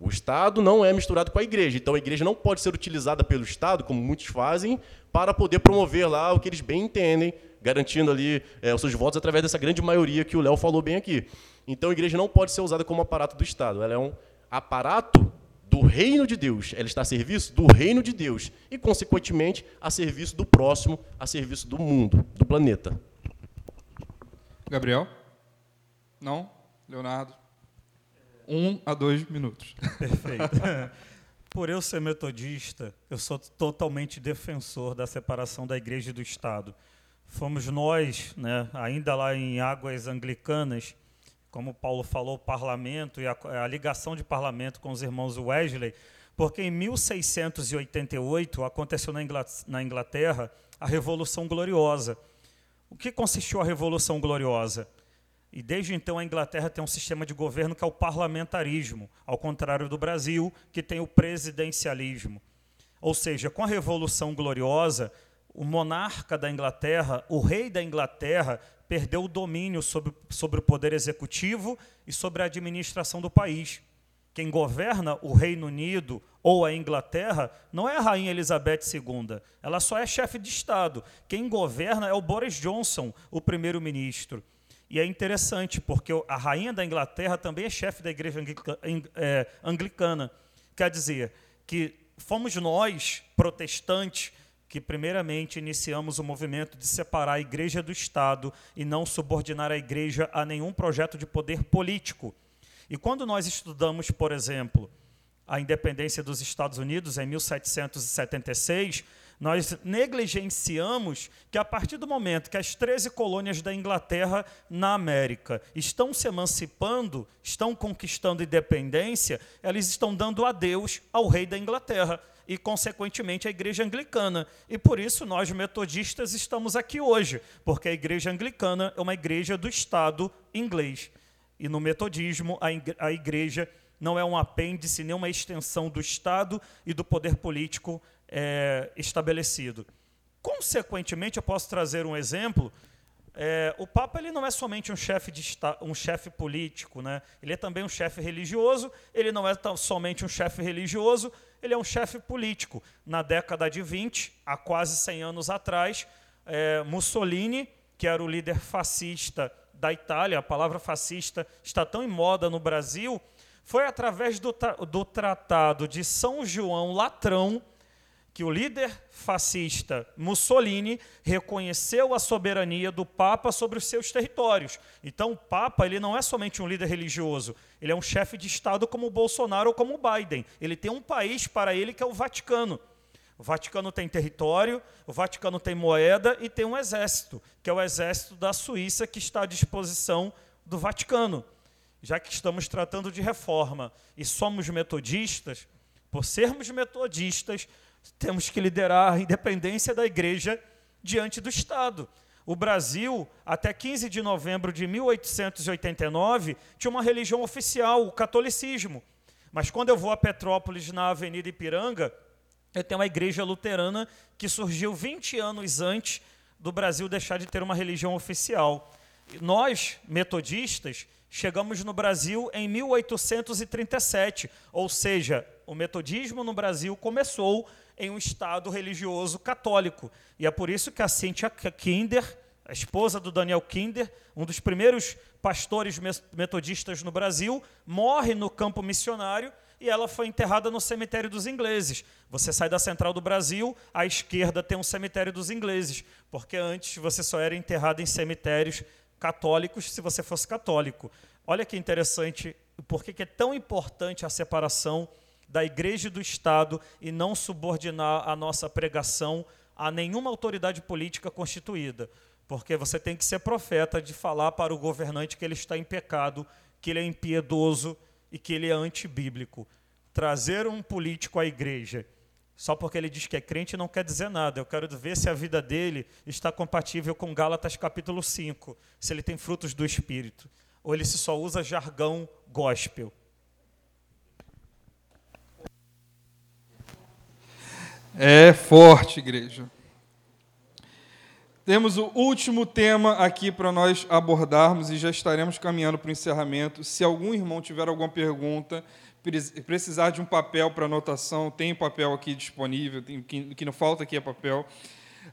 O Estado não é misturado com a igreja, então a igreja não pode ser utilizada pelo Estado, como muitos fazem, para poder promover lá o que eles bem entendem, garantindo ali é, os seus votos através dessa grande maioria que o Léo falou bem aqui. Então a igreja não pode ser usada como aparato do Estado, ela é um aparato do reino de Deus, ela está a serviço do reino de Deus e, consequentemente, a serviço do próximo, a serviço do mundo, do planeta. Gabriel? Não? Leonardo? Um a dois minutos. Perfeito. Por eu ser metodista, eu sou totalmente defensor da separação da igreja e do Estado. Fomos nós, né, ainda lá em águas anglicanas, como Paulo falou, o parlamento e a, a ligação de parlamento com os irmãos Wesley, porque em 1688 aconteceu na Inglaterra a Revolução Gloriosa. O que consistiu a Revolução Gloriosa? E desde então a Inglaterra tem um sistema de governo que é o parlamentarismo, ao contrário do Brasil, que tem o presidencialismo. Ou seja, com a Revolução Gloriosa, o monarca da Inglaterra, o rei da Inglaterra, perdeu o domínio sobre, sobre o poder executivo e sobre a administração do país. Quem governa o Reino Unido ou a Inglaterra não é a Rainha Elizabeth II, ela só é chefe de Estado. Quem governa é o Boris Johnson, o primeiro-ministro. E é interessante, porque a Rainha da Inglaterra também é chefe da Igreja é, Anglicana. Quer dizer, que fomos nós, protestantes, que primeiramente iniciamos o movimento de separar a igreja do Estado e não subordinar a igreja a nenhum projeto de poder político. E quando nós estudamos, por exemplo, a independência dos Estados Unidos em 1776, nós negligenciamos que a partir do momento que as 13 colônias da Inglaterra na América estão se emancipando, estão conquistando independência, elas estão dando adeus ao rei da Inglaterra e, consequentemente, a igreja anglicana. E por isso nós, metodistas, estamos aqui hoje, porque a igreja anglicana é uma igreja do Estado inglês. E no metodismo, a igreja não é um apêndice, nem uma extensão do Estado e do poder político é, estabelecido. Consequentemente, eu posso trazer um exemplo. É, o Papa ele não é somente um chefe de um chefe político, né? Ele é também um chefe religioso. Ele não é somente um chefe religioso, ele é um chefe político. Na década de 20, há quase 100 anos atrás, é, Mussolini, que era o líder fascista da Itália, a palavra fascista está tão em moda no Brasil, foi através do, do Tratado de São João Latrão que o líder fascista Mussolini reconheceu a soberania do Papa sobre os seus territórios. Então, o Papa ele não é somente um líder religioso, ele é um chefe de Estado como o Bolsonaro ou como o Biden. Ele tem um país para ele que é o Vaticano. O Vaticano tem território, o Vaticano tem moeda e tem um exército, que é o exército da Suíça, que está à disposição do Vaticano. Já que estamos tratando de reforma e somos metodistas, por sermos metodistas, temos que liderar a independência da igreja diante do Estado. O Brasil, até 15 de novembro de 1889, tinha uma religião oficial, o catolicismo. Mas quando eu vou a Petrópolis, na Avenida Ipiranga, tem uma igreja luterana que surgiu 20 anos antes do Brasil deixar de ter uma religião oficial. Nós, metodistas, chegamos no Brasil em 1837, ou seja, o metodismo no Brasil começou em um estado religioso católico. E é por isso que a Cynthia Kinder, a esposa do Daniel Kinder, um dos primeiros pastores metodistas no Brasil, morre no campo missionário e ela foi enterrada no cemitério dos ingleses. Você sai da central do Brasil, à esquerda tem um cemitério dos ingleses, porque antes você só era enterrado em cemitérios católicos se você fosse católico. Olha que interessante, por que é tão importante a separação da igreja e do Estado e não subordinar a nossa pregação a nenhuma autoridade política constituída. Porque você tem que ser profeta de falar para o governante que ele está em pecado, que ele é impiedoso e que ele é antibíblico. Trazer um político à igreja só porque ele diz que é crente não quer dizer nada. Eu quero ver se a vida dele está compatível com Gálatas capítulo 5, se ele tem frutos do Espírito, ou ele se só usa jargão gospel. É forte, igreja. Temos o último tema aqui para nós abordarmos e já estaremos caminhando para o encerramento. Se algum irmão tiver alguma pergunta, precisar de um papel para anotação, tem papel aqui disponível, tem, que, que não falta aqui é papel.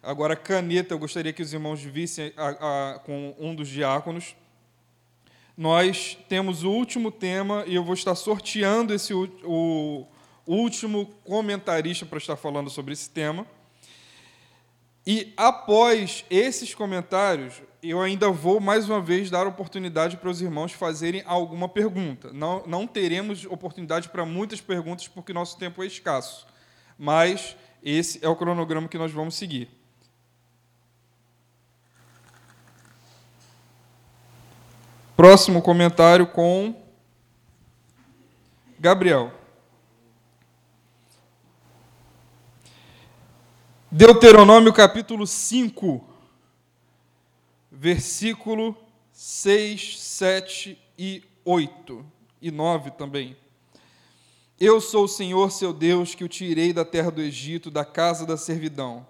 Agora, caneta, eu gostaria que os irmãos vissem a, a, com um dos diáconos. Nós temos o último tema e eu vou estar sorteando esse o, último comentarista para estar falando sobre esse tema. E após esses comentários, eu ainda vou mais uma vez dar oportunidade para os irmãos fazerem alguma pergunta. Não, não teremos oportunidade para muitas perguntas porque nosso tempo é escasso, mas esse é o cronograma que nós vamos seguir. Próximo comentário com Gabriel. Deuteronômio capítulo 5, versículo 6, 7 e 8 e 9 também. Eu sou o Senhor seu Deus que o tirei da terra do Egito, da casa da servidão.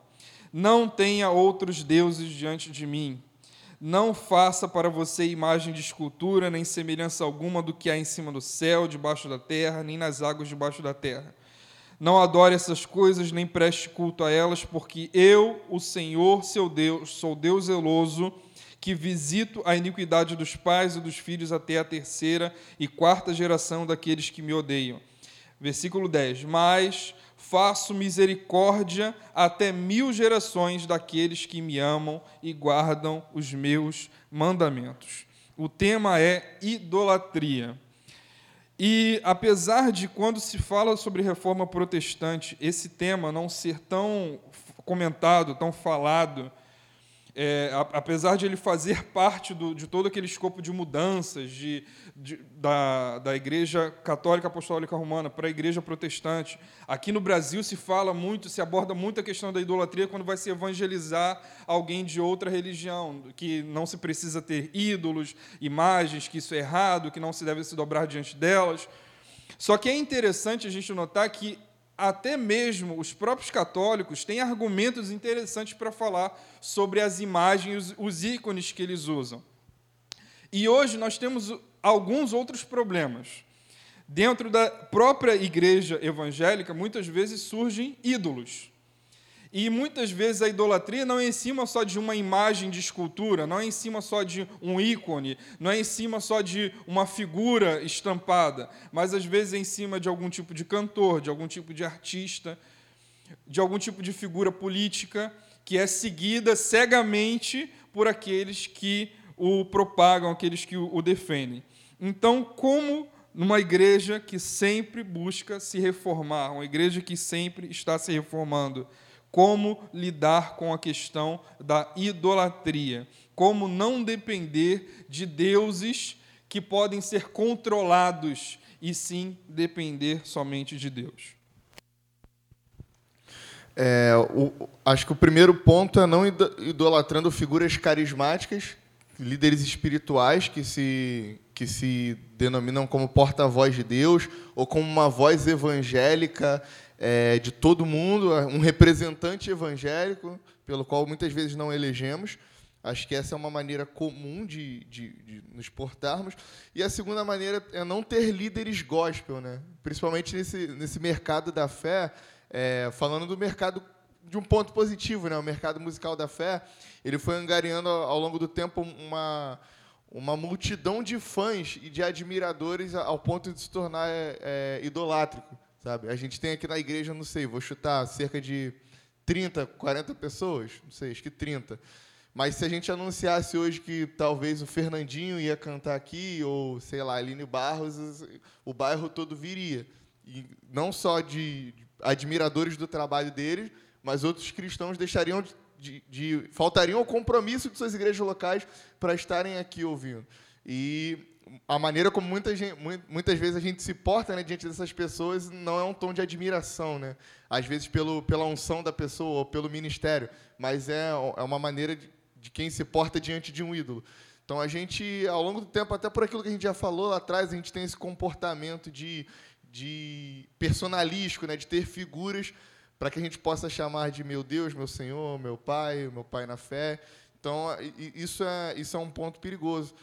Não tenha outros deuses diante de mim. Não faça para você imagem de escultura, nem semelhança alguma do que há em cima do céu, debaixo da terra, nem nas águas debaixo da terra não adore essas coisas, nem preste culto a elas, porque eu, o Senhor, seu Deus, sou Deus zeloso, que visito a iniquidade dos pais e dos filhos até a terceira e quarta geração daqueles que me odeiam. Versículo 10: Mas faço misericórdia até mil gerações daqueles que me amam e guardam os meus mandamentos. O tema é idolatria. E apesar de quando se fala sobre reforma protestante, esse tema não ser tão comentado, tão falado, é, apesar de ele fazer parte do, de todo aquele escopo de mudanças de, de, da, da Igreja Católica Apostólica Romana para a Igreja Protestante, aqui no Brasil se fala muito, se aborda muito a questão da idolatria quando vai se evangelizar alguém de outra religião, que não se precisa ter ídolos, imagens, que isso é errado, que não se deve se dobrar diante delas. Só que é interessante a gente notar que até mesmo os próprios católicos têm argumentos interessantes para falar sobre as imagens, os ícones que eles usam. E hoje nós temos alguns outros problemas. Dentro da própria igreja evangélica, muitas vezes surgem ídolos. E muitas vezes a idolatria não é em cima só de uma imagem de escultura, não é em cima só de um ícone, não é em cima só de uma figura estampada, mas às vezes é em cima de algum tipo de cantor, de algum tipo de artista, de algum tipo de figura política que é seguida cegamente por aqueles que o propagam, aqueles que o defendem. Então, como numa igreja que sempre busca se reformar, uma igreja que sempre está se reformando, como lidar com a questão da idolatria, como não depender de deuses que podem ser controlados e sim depender somente de Deus. É, o, acho que o primeiro ponto é não idolatrando figuras carismáticas, líderes espirituais que se, que se denominam como porta-voz de Deus ou como uma voz evangélica é, de todo mundo, um representante evangélico, pelo qual muitas vezes não elegemos. Acho que essa é uma maneira comum de, de, de, nos portarmos. E a segunda maneira é não ter líderes gospel, né? principalmente nesse, nesse mercado da fé, é, falando do mercado de um ponto positivo, né? o mercado musical da fé, ele foi angariando ao longo do tempo uma, uma multidão de fãs e de admiradores ao ponto de se tornar é, é, idolátrico. Sabe? A gente tem aqui na igreja, não sei, vou chutar cerca de 30, 40 pessoas, não sei, acho que 30. Mas se a gente anunciasse hoje que talvez o Fernandinho ia cantar aqui, ou, sei lá, Aline Barros, o bairro todo viria. E não só de admiradores do trabalho deles, mas outros cristãos deixariam de, de, faltariam ao compromisso de suas igrejas locais para estarem aqui ouvindo. E a maneira como muita gente, muitas vezes a gente se porta né, diante dessas pessoas não é um tom de admiração, né? Às vezes pelo, pela unção da pessoa ou pelo ministério, mas é, é uma maneira de, de quem se porta diante de um ídolo. Então a gente, ao longo do tempo, até por aquilo que a gente já falou lá atrás, a gente tem esse comportamento de, de personalístico, né, de ter figuras para que a gente possa chamar de meu Deus, meu Senhor, meu Pai, meu Pai na fé. Então isso é, isso é um ponto perigoso.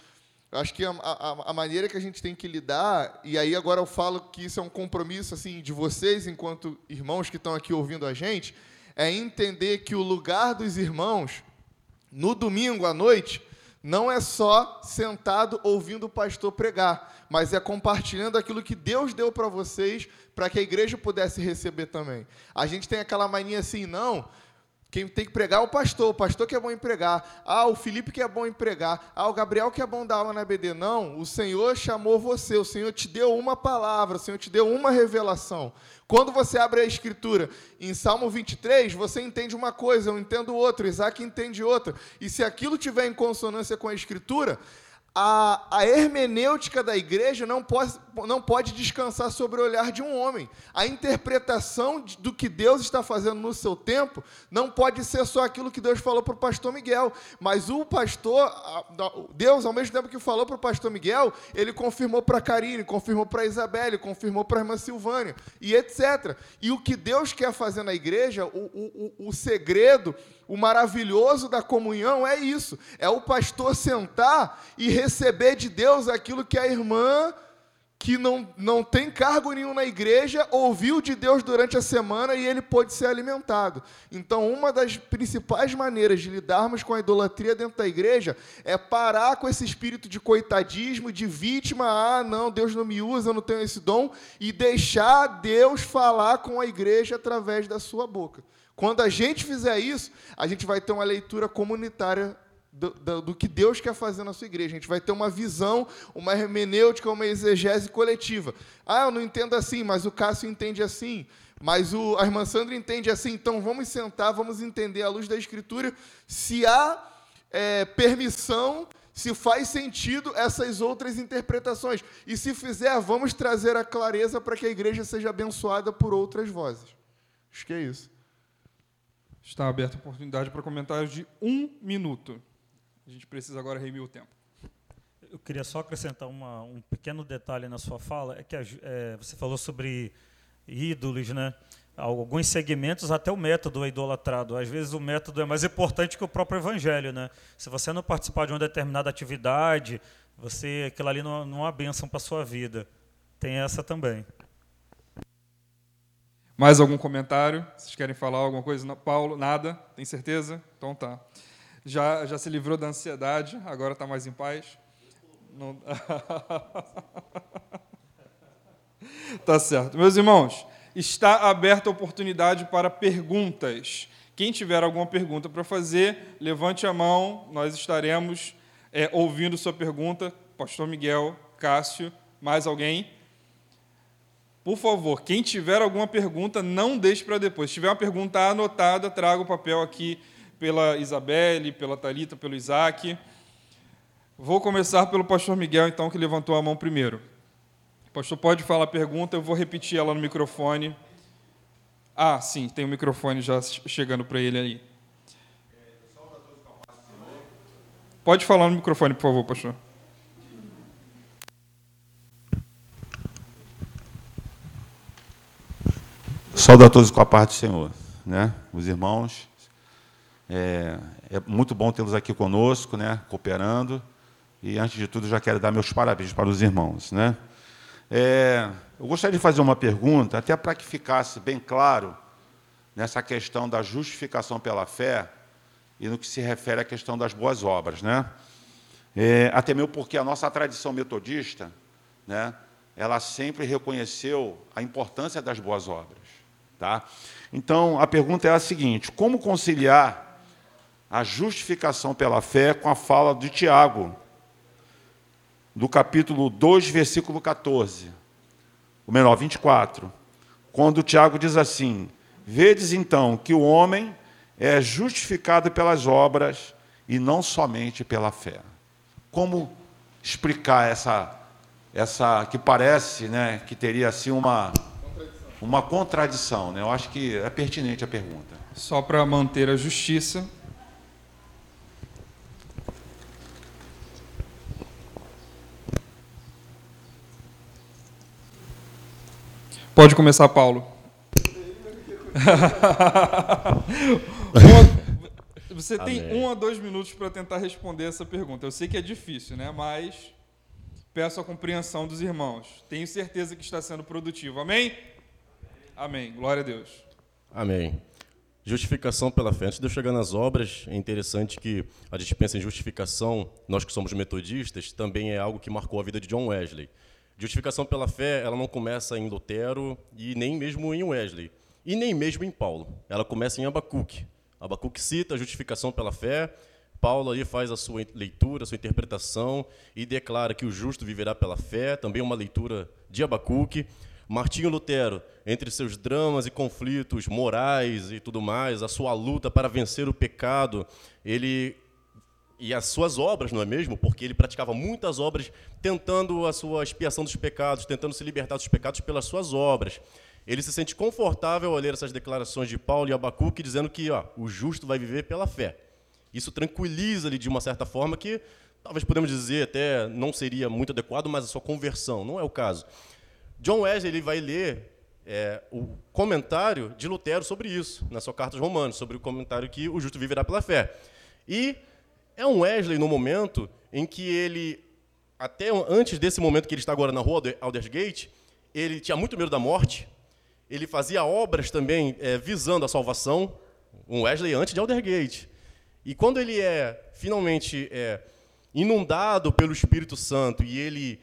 Acho que a, a, a, maneira que a gente tem que lidar, e aí agora eu falo que isso é um compromisso assim de vocês, enquanto irmãos que estão aqui ouvindo a gente, é entender que o lugar dos irmãos no domingo à noite, não é só sentado ouvindo o pastor pregar, mas é compartilhando aquilo que Deus deu para vocês, para que a igreja pudesse receber também. A gente tem aquela mania assim, não, quem tem que pregar é o pastor, o pastor que é bom em pregar. Ah, o Felipe que é bom em pregar. Ah, o Gabriel que é bom dar aula na BD. Não, o Senhor chamou você, o Senhor te deu uma palavra, o Senhor te deu uma revelação. Quando você abre a escritura em Salmo 23, você entende uma coisa, eu entendo outra, Isaac entende outra. E se aquilo tiver em consonância com a escritura, a, a, hermenêutica da igreja não pode, não pode descansar sobre o olhar de um homem. A interpretação de, do que Deus está fazendo no seu tempo não pode ser só aquilo que Deus falou para o pastor Miguel. Mas o pastor, Deus, ao mesmo tempo que falou para o pastor Miguel, ele confirmou para Karine, confirmou para Isabelle, confirmou para a irmã Silvânia, e etc. E o que Deus quer fazer na igreja, o, o, o segredo o maravilhoso da comunhão é isso: é o pastor sentar e receber de Deus aquilo que a irmã, que não, não tem cargo nenhum na igreja, ouviu de Deus durante a semana e ele pôde ser alimentado. Então, uma das principais maneiras de lidarmos com a idolatria dentro da igreja é parar com esse espírito de coitadismo, de vítima. Ah, não, Deus não me usa, eu não tenho esse dom, e deixar Deus falar com a igreja através da sua boca. Quando a gente fizer isso, a gente vai ter uma leitura comunitária do, do, do, que Deus quer fazer na sua igreja. A gente vai ter uma visão, uma hermenêutica, uma exegese coletiva. Ah, eu não entendo assim, mas o Cássio entende assim. Mas o, a irmã Sandra entende assim. Então vamos sentar, vamos entender à luz da Escritura se há é, permissão, se faz sentido essas outras interpretações. E se fizer, vamos trazer a clareza para que a igreja seja abençoada por outras vozes. Acho que é isso. Está aberta a oportunidade para comentários de um minuto. A gente precisa agora remir o tempo. Eu queria só acrescentar uma, um pequeno detalhe na sua fala, é que é, você falou sobre ídolos, né? Alguns segmentos até o método é idolatrado. Às vezes o método é mais importante que o próprio evangelho, né? Se você não participar de uma determinada atividade, você aquilo ali não, não é uma bênção para sua vida. Tem essa também. Mais algum comentário? Vocês querem falar alguma coisa? Paulo, nada? Tem certeza? Então tá. Já, já se livrou da ansiedade, agora está mais em paz? Não... tá certo. Meus irmãos, está aberta a oportunidade para perguntas. Quem tiver alguma pergunta para fazer, levante a mão, nós estaremos é, ouvindo sua pergunta. Pastor Miguel, Cássio, mais alguém? Por favor, quem tiver alguma pergunta, não deixe para depois. Se tiver uma pergunta anotada, traga o papel aqui pela Isabelle, pela Talita, pelo Isaac. Vou começar pelo pastor Miguel, então, que levantou a mão primeiro. Pastor pode falar a pergunta, eu vou repetir ela no microfone. Ah, sim, tem o um microfone já chegando para ele aí. Pode falar no microfone, por favor, pastor. Som Saúdo a todos com a parte do Senhor, né? Os irmãos. É, é muito bom tê-los aqui conosco, né? Cooperando. E antes de tudo, já quero dar meus parabéns para os irmãos, né? É, eu gostaria de fazer uma pergunta, até para que ficasse bem claro nessa questão da justificação pela fé e no que se refere à questão das boas obras, né? É, até mesmo porque a nossa tradição metodista, né? Ela sempre reconheceu a importância das boas obras. Tá? Então, a pergunta é a seguinte: como conciliar a justificação pela fé com a fala de Tiago, do capítulo 2, versículo 14, o menor 24, quando Tiago diz assim: Vedes então que o homem é justificado pelas obras e não somente pela fé. Como explicar essa essa que parece, né, que teria assim uma uma contradição. Né? Eu acho que é pertinente a pergunta. Só para manter a justiça. Pode começar, Paulo. Você tem Amém. um a dois minutos para tentar responder essa pergunta. Eu sei que é difícil, né? Mas peço a compreensão dos irmãos. Tenho certeza que está sendo produtivo. Amém? Amém. Glória a Deus. Amém. Justificação pela fé. Antes de eu chegar nas obras, é interessante que a gente pensa em justificação, nós que somos metodistas, também é algo que marcou a vida de John Wesley. Justificação pela fé, ela não começa em Lutero e nem mesmo em Wesley, e nem mesmo em Paulo. Ela começa em Abacuque. Abacuque cita a justificação pela fé, Paulo aí faz a sua leitura, a sua interpretação e declara que o justo viverá pela fé, também uma leitura de Abacuque. Martinho Lutero, entre seus dramas e conflitos morais e tudo mais, a sua luta para vencer o pecado, ele e as suas obras, não é mesmo? Porque ele praticava muitas obras tentando a sua expiação dos pecados, tentando se libertar dos pecados pelas suas obras. Ele se sente confortável ao ler essas declarações de Paulo e Abacuque dizendo que ó, o justo vai viver pela fé. Isso tranquiliza-lhe de uma certa forma que talvez podemos dizer até não seria muito adequado, mas a sua conversão, não é o caso. John Wesley ele vai ler é, o comentário de Lutero sobre isso, na sua carta aos Romanos, sobre o comentário que o justo viverá pela fé. E é um Wesley no momento em que ele, até antes desse momento que ele está agora na rua Aldersgate, ele tinha muito medo da morte, ele fazia obras também é, visando a salvação, um Wesley antes de Aldergate. E quando ele é finalmente é, inundado pelo Espírito Santo e ele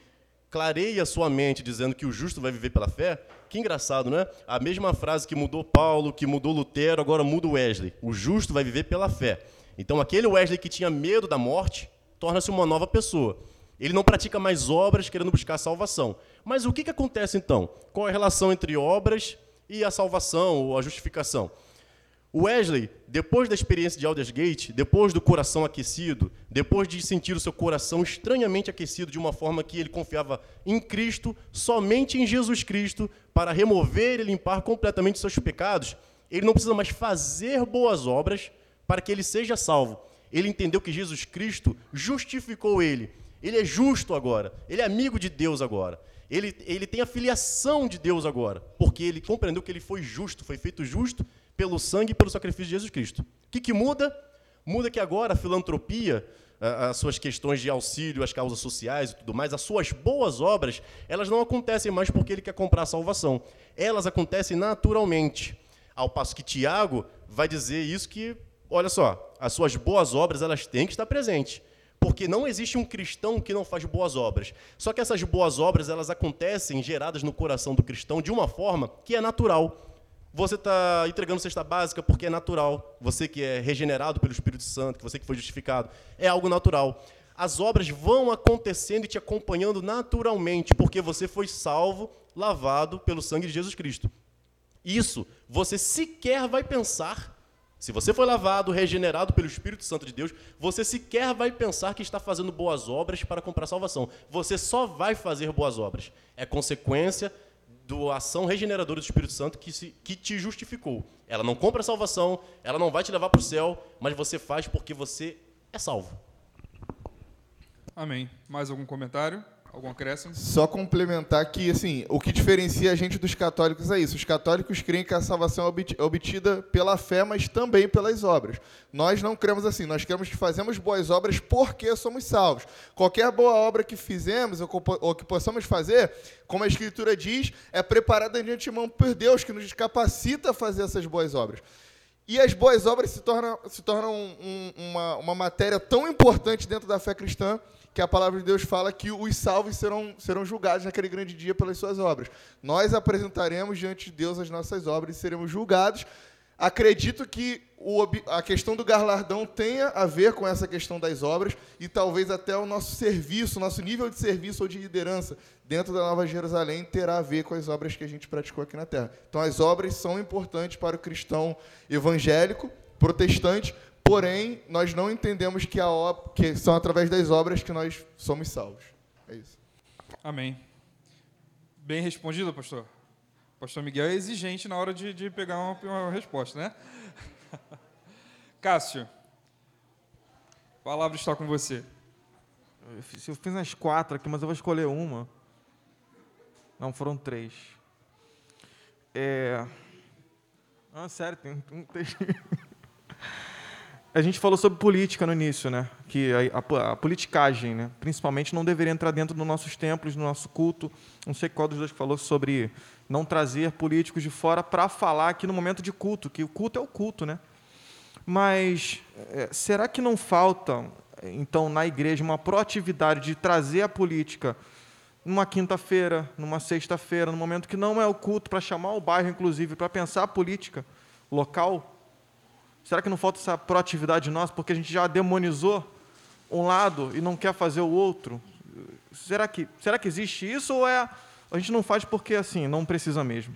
clareia sua mente dizendo que o justo vai viver pela fé, que engraçado, não é? A mesma frase que mudou Paulo, que mudou Lutero, agora muda Wesley. O justo vai viver pela fé. Então aquele Wesley que tinha medo da morte torna-se uma nova pessoa. Ele não pratica mais obras querendo buscar salvação. Mas o que, que acontece então? Qual é a relação entre obras e a salvação ou a justificação? Wesley, depois da experiência de Aldersgate, depois do coração aquecido, depois de sentir o seu coração estranhamente aquecido de uma forma que ele confiava em Cristo, somente em Jesus Cristo, para remover e limpar completamente seus pecados, ele não precisa mais fazer boas obras para que ele seja salvo. Ele entendeu que Jesus Cristo justificou ele. Ele é justo agora. Ele é amigo de Deus agora. Ele, ele tem a filiação de Deus agora, porque ele compreendeu que ele foi justo, foi feito justo pelo sangue e pelo sacrifício de Jesus Cristo. O que, que muda? Muda que agora a filantropia, as suas questões de auxílio às causas sociais e tudo mais, as suas boas obras, elas não acontecem mais porque ele quer comprar a salvação. Elas acontecem naturalmente. Ao passo que Tiago vai dizer isso que, olha só, as suas boas obras elas têm que estar presentes. Porque não existe um cristão que não faz boas obras. Só que essas boas obras elas acontecem geradas no coração do cristão de uma forma que é natural. Você está entregando cesta básica porque é natural. Você que é regenerado pelo Espírito Santo, você que foi justificado, é algo natural. As obras vão acontecendo e te acompanhando naturalmente, porque você foi salvo, lavado pelo sangue de Jesus Cristo. Isso você sequer vai pensar. Se você foi lavado, regenerado pelo Espírito Santo de Deus, você sequer vai pensar que está fazendo boas obras para comprar salvação. Você só vai fazer boas obras. É consequência da ação regeneradora do Espírito Santo que, se, que te justificou. Ela não compra a salvação, ela não vai te levar para o céu, mas você faz porque você é salvo. Amém. Mais algum comentário? Algum acréscimo? Só complementar que, assim, o que diferencia a gente dos católicos é isso. Os católicos creem que a salvação é obtida pela fé, mas também pelas obras. Nós não cremos assim. Nós cremos que fazemos boas obras porque somos salvos. Qualquer boa obra que fizemos ou que possamos fazer, como a Escritura diz, é preparada de antemão por Deus, que nos capacita a fazer essas boas obras. E as boas obras se tornam, se tornam um, uma, uma matéria tão importante dentro da fé cristã que a palavra de Deus fala que os salvos serão, serão julgados naquele grande dia pelas suas obras. Nós apresentaremos diante de Deus as nossas obras e seremos julgados. Acredito que o, a questão do galardão tenha a ver com essa questão das obras e talvez até o nosso serviço, nosso nível de serviço ou de liderança dentro da Nova Jerusalém terá a ver com as obras que a gente praticou aqui na Terra. Então, as obras são importantes para o cristão evangélico, protestante, Porém, nós não entendemos que, a que são através das obras que nós somos salvos. É isso. Amém. Bem respondido, pastor. O pastor Miguel é exigente na hora de, de pegar uma, uma resposta, né? Cássio, a palavra está com você. Eu fiz, eu fiz umas quatro aqui, mas eu vou escolher uma. Não, foram três. É... Ah, sério, tem um texto. A gente falou sobre política no início, né? Que a, a, a, politicagem, né? Principalmente não deveria entrar dentro dos nossos templos, do nosso culto. Não sei qual dos dois falou sobre não trazer políticos de fora para falar aqui no momento de culto, que o culto é o culto, né? Mas é, será que não falta, então, na igreja, uma proatividade de trazer a política numa quinta-feira, numa sexta-feira, no momento que não é o culto, para chamar o bairro, inclusive, para pensar a política local? Será que não falta essa proatividade nossa porque a gente já demonizou um lado e não quer fazer o outro? Será que, será que existe isso ou é a gente não faz porque assim, não precisa mesmo?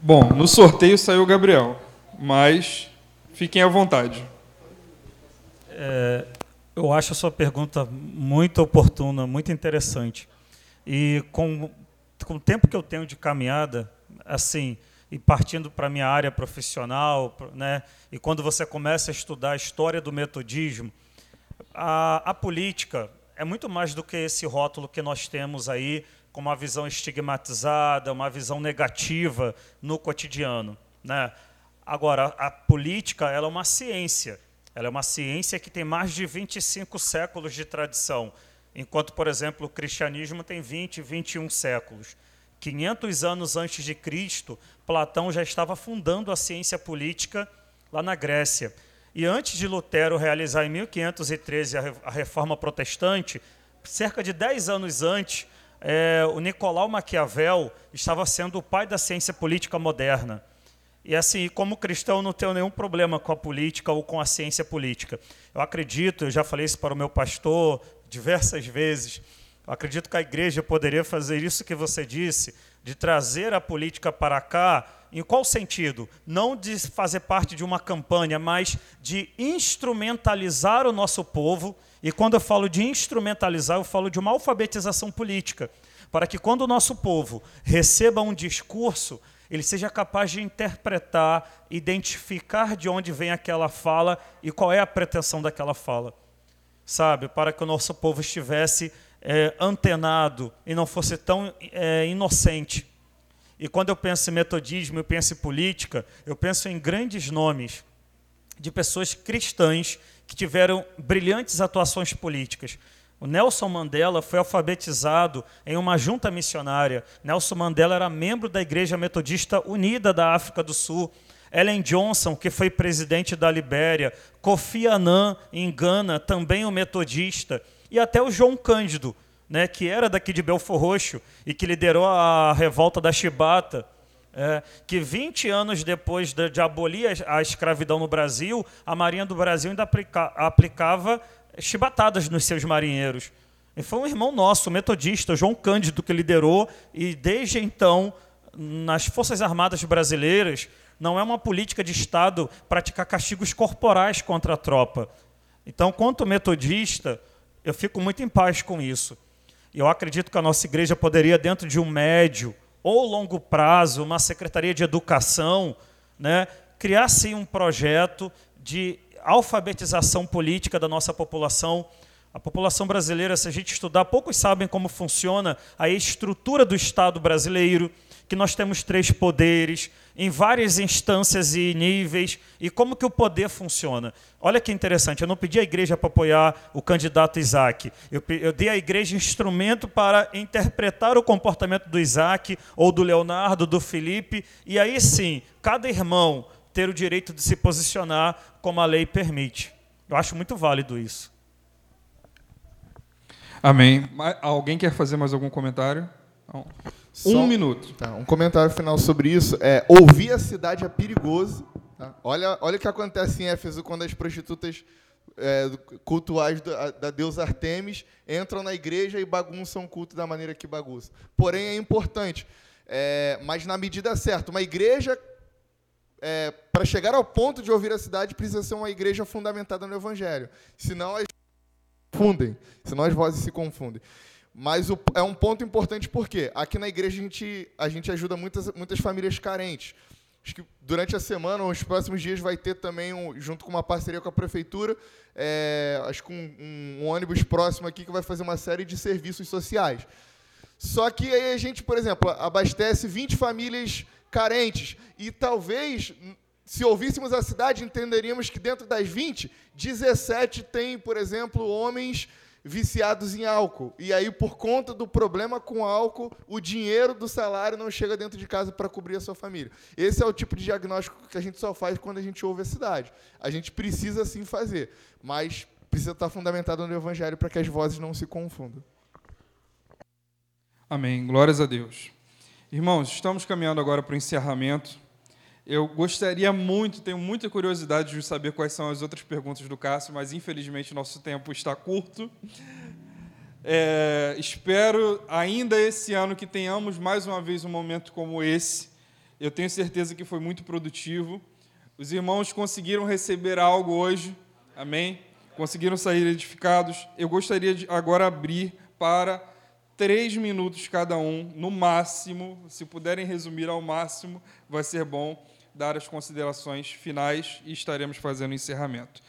Bom, no sorteio saiu o Gabriel, mas fiquem à vontade. É, eu acho a sua pergunta muito oportuna, muito interessante. E com com o tempo que eu tenho de caminhada, assim, e partindo para a minha área profissional, né, e quando você começa a estudar a história do metodismo, a, a política é muito mais do que esse rótulo que nós temos aí, com uma visão estigmatizada, uma visão negativa no cotidiano. Né? Agora, a política ela é uma ciência. Ela é uma ciência que tem mais de 25 séculos de tradição enquanto, por exemplo, o cristianismo tem 20, 21 séculos. 500 anos antes de Cristo, Platão já estava fundando a ciência política lá na Grécia. E antes de Lutero realizar em 1513 a reforma protestante, cerca de 10 anos antes, é, o Nicolau Maquiavel estava sendo o pai da ciência política moderna. E assim, como cristão, não tenho nenhum problema com a política ou com a ciência política. Eu acredito, eu já falei isso para o meu pastor, diversas vezes. Eu acredito que a igreja poderia fazer isso que você disse, de trazer a política para cá, em qual sentido? Não de fazer parte de uma campanha, mas de instrumentalizar o nosso povo. E quando eu falo de instrumentalizar, eu falo de uma alfabetização política, para que quando o nosso povo receba um discurso, ele seja capaz de interpretar, identificar de onde vem aquela fala e qual é a pretensão daquela fala sabe? Para que o nosso povo estivesse é, antenado e não fosse tão é, inocente. E quando eu penso em metodismo, eu penso em política, eu penso em grandes nomes de pessoas cristãs que tiveram brilhantes atuações políticas. O Nelson Mandela foi alfabetizado em uma junta missionária. Nelson Mandela era membro da Igreja Metodista Unida da África do Sul. Ellen Johnson, que foi presidente da Libéria, Kofi Annan, em Gana, também um metodista, e até o João Cândido, né, que era daqui de Belfor Roxo e que liderou a revolta da Chibata, é, que 20 anos depois de, de, abolir a escravidão no Brasil, a Marinha do Brasil ainda aplica, aplicava chibatadas nos seus marinheiros. E foi um irmão nosso, metodista, João Cândido, que liderou, e desde então, nas Forças Armadas Brasileiras, não é uma política de Estado praticar castigos corporais contra a tropa. Então, quanto metodista, eu fico muito em paz com isso. Eu acredito que a nossa igreja poderia, dentro de um médio ou longo prazo, uma secretaria de educação, né, criar sim um projeto de alfabetização política da nossa população. A população brasileira, se a gente estudar, poucos sabem como funciona a estrutura do Estado brasileiro, que nós temos três poderes, em várias instâncias e níveis, e como que o poder funciona. Olha que interessante, eu não pedi à igreja para apoiar o candidato Isaac, eu, eu dei à igreja instrumento para interpretar o comportamento do Isaac, ou do Leonardo, do Felipe, e aí sim, cada irmão ter o direito de se posicionar como a lei permite. Eu acho muito válido isso. Amém. Alguém quer fazer mais algum comentário? Não. Só, um minuto. Tá, um comentário final sobre isso. É, ouvir a cidade é perigoso. Tá? Olha, olha o que acontece em Éfeso quando as prostitutas é, cultuais da, da deusa Artemis entram na igreja e bagunçam o culto da maneira que bagunçam. Porém, é importante, é, mas na medida certa. Uma igreja, é, para chegar ao ponto de ouvir a cidade, precisa ser uma igreja fundamentada no Evangelho. Senão as confundem, senão as vozes se confundem. Mas o, é um ponto importante porque aqui na igreja a gente, a gente ajuda muitas, muitas famílias carentes. Acho que durante a semana, ou nos próximos dias, vai ter também, um, junto com uma parceria com a prefeitura, é, acho que um, um, ônibus próximo aqui que vai fazer uma série de serviços sociais. Só que aí a gente, por exemplo, abastece 20 famílias carentes e talvez, se ouvíssemos a cidade, entenderíamos que dentro das 20, 17 tem, por exemplo, homens viciados em álcool. E aí, por conta do problema com álcool, o dinheiro do salário não chega dentro de casa para cobrir a sua família. Esse é o tipo de diagnóstico que a gente só faz quando a gente ouve a cidade. A gente precisa sim fazer, mas precisa estar fundamentado no Evangelho para que as vozes não se confundam. Amém. Glórias a Deus. Irmãos, estamos caminhando agora para o encerramento. Eu gostaria muito, tenho muita curiosidade de saber quais são as outras perguntas do Cássio, mas infelizmente nosso tempo está curto. É, espero ainda esse ano que tenhamos mais uma vez um momento como esse. Eu tenho certeza que foi muito produtivo. Os irmãos conseguiram receber algo hoje, amém? Conseguiram sair edificados. Eu gostaria de agora abrir para três minutos cada um, no máximo. Se puderem resumir ao máximo, vai ser bom dar as considerações finais e estaremos fazendo o encerramento.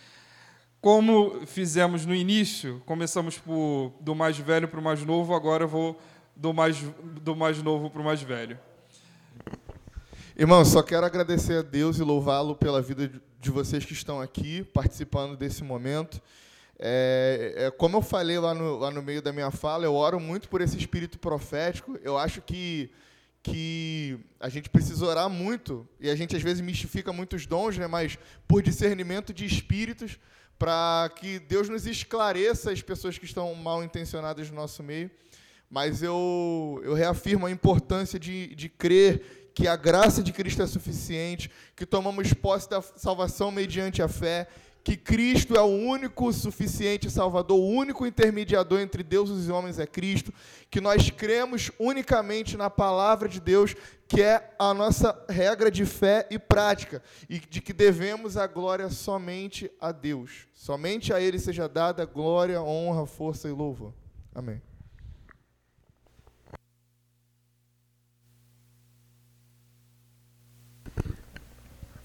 Como fizemos no início, começamos por, do mais velho para o mais novo, agora eu vou do mais, do mais novo para o mais velho. Irmão, só quero agradecer a Deus e louvá-lo pela vida de vocês que estão aqui, participando desse momento. É, é, como eu falei lá no, lá no meio da minha fala, eu oro muito por esse espírito profético. Eu acho que que a gente precisa orar muito, e a gente às vezes mistifica muitos dons, né, mas por discernimento de espíritos, para que Deus nos esclareça as pessoas que estão mal intencionadas no nosso meio. Mas eu, eu reafirmo a importância de, de crer que a graça de Cristo é suficiente, que tomamos posse da salvação mediante a fé, que Cristo é o único suficiente Salvador, o único intermediador entre Deus e os homens é Cristo, que nós cremos unicamente na palavra de Deus, que é a nossa regra de fé e prática, e de que devemos a glória somente a Deus. Somente a Ele seja dada glória, honra, força e louvor. Amém.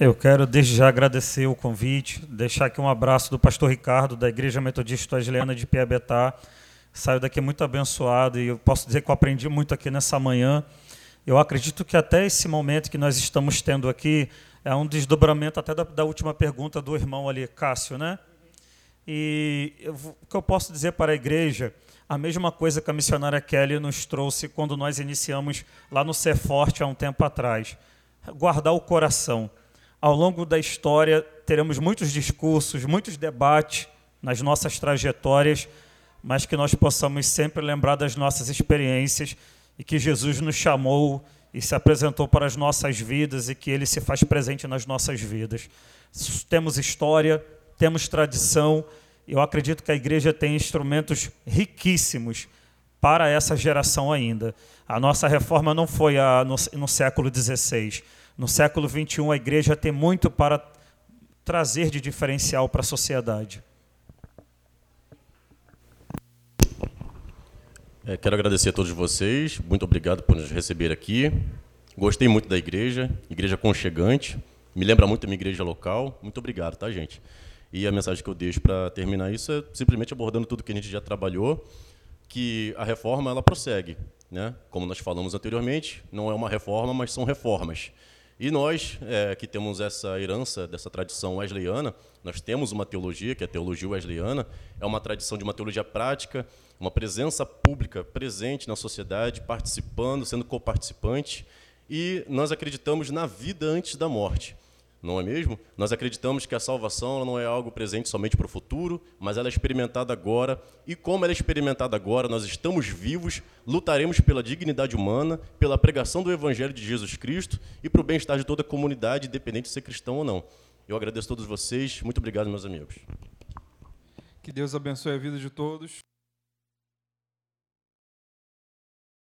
Eu quero desde já agradecer o convite, deixar aqui um abraço do pastor Ricardo, da Igreja Metodista Wesleyana de Piabetá. Saio daqui muito abençoado e eu posso dizer que eu aprendi muito aqui nessa manhã. Eu acredito que até esse momento que nós estamos tendo aqui é um desdobramento até da, da última pergunta do irmão ali, Cássio, né? E eu, o que eu posso dizer para a igreja, a mesma coisa que a missionária Kelly nos trouxe quando nós iniciamos lá no Ser Forte há um tempo atrás. Guardar o coração ao longo da história, teremos muitos discursos, muitos debates nas nossas trajetórias, mas que nós possamos sempre lembrar das nossas experiências e que Jesus nos chamou e se apresentou para as nossas vidas e que ele se faz presente nas nossas vidas. Temos história, temos tradição, eu acredito que a igreja tem instrumentos riquíssimos para essa geração ainda. A nossa reforma não foi a, no, no século XVI no século XXI, a igreja tem muito para trazer de diferencial para a sociedade. É, quero agradecer a todos vocês. Muito obrigado por nos receber aqui. Gostei muito da igreja, igreja conchegante. Me lembra muito da minha igreja local. Muito obrigado, tá, gente? E a mensagem que eu deixo para terminar isso é simplesmente abordando tudo que a gente já trabalhou, que a reforma ela prossegue, né? Como nós falamos anteriormente, não é uma reforma, mas são reformas. E nós, é, que temos essa herança dessa tradição wesleyana, nós temos uma teologia, que é a teologia wesleyana, é uma tradição de uma teologia prática, uma presença pública presente na sociedade, participando, sendo coparticipante, e nós acreditamos na vida antes da morte não é mesmo? Nós acreditamos que a salvação não é algo presente somente para o futuro, mas ela é experimentada agora, e como ela é experimentada agora, nós estamos vivos, lutaremos pela dignidade humana, pela pregação do Evangelho de Jesus Cristo e para o bem-estar de toda a comunidade, independente de ser cristão ou não. Eu agradeço a todos vocês, muito obrigado, meus amigos. Que Deus abençoe a vida de todos.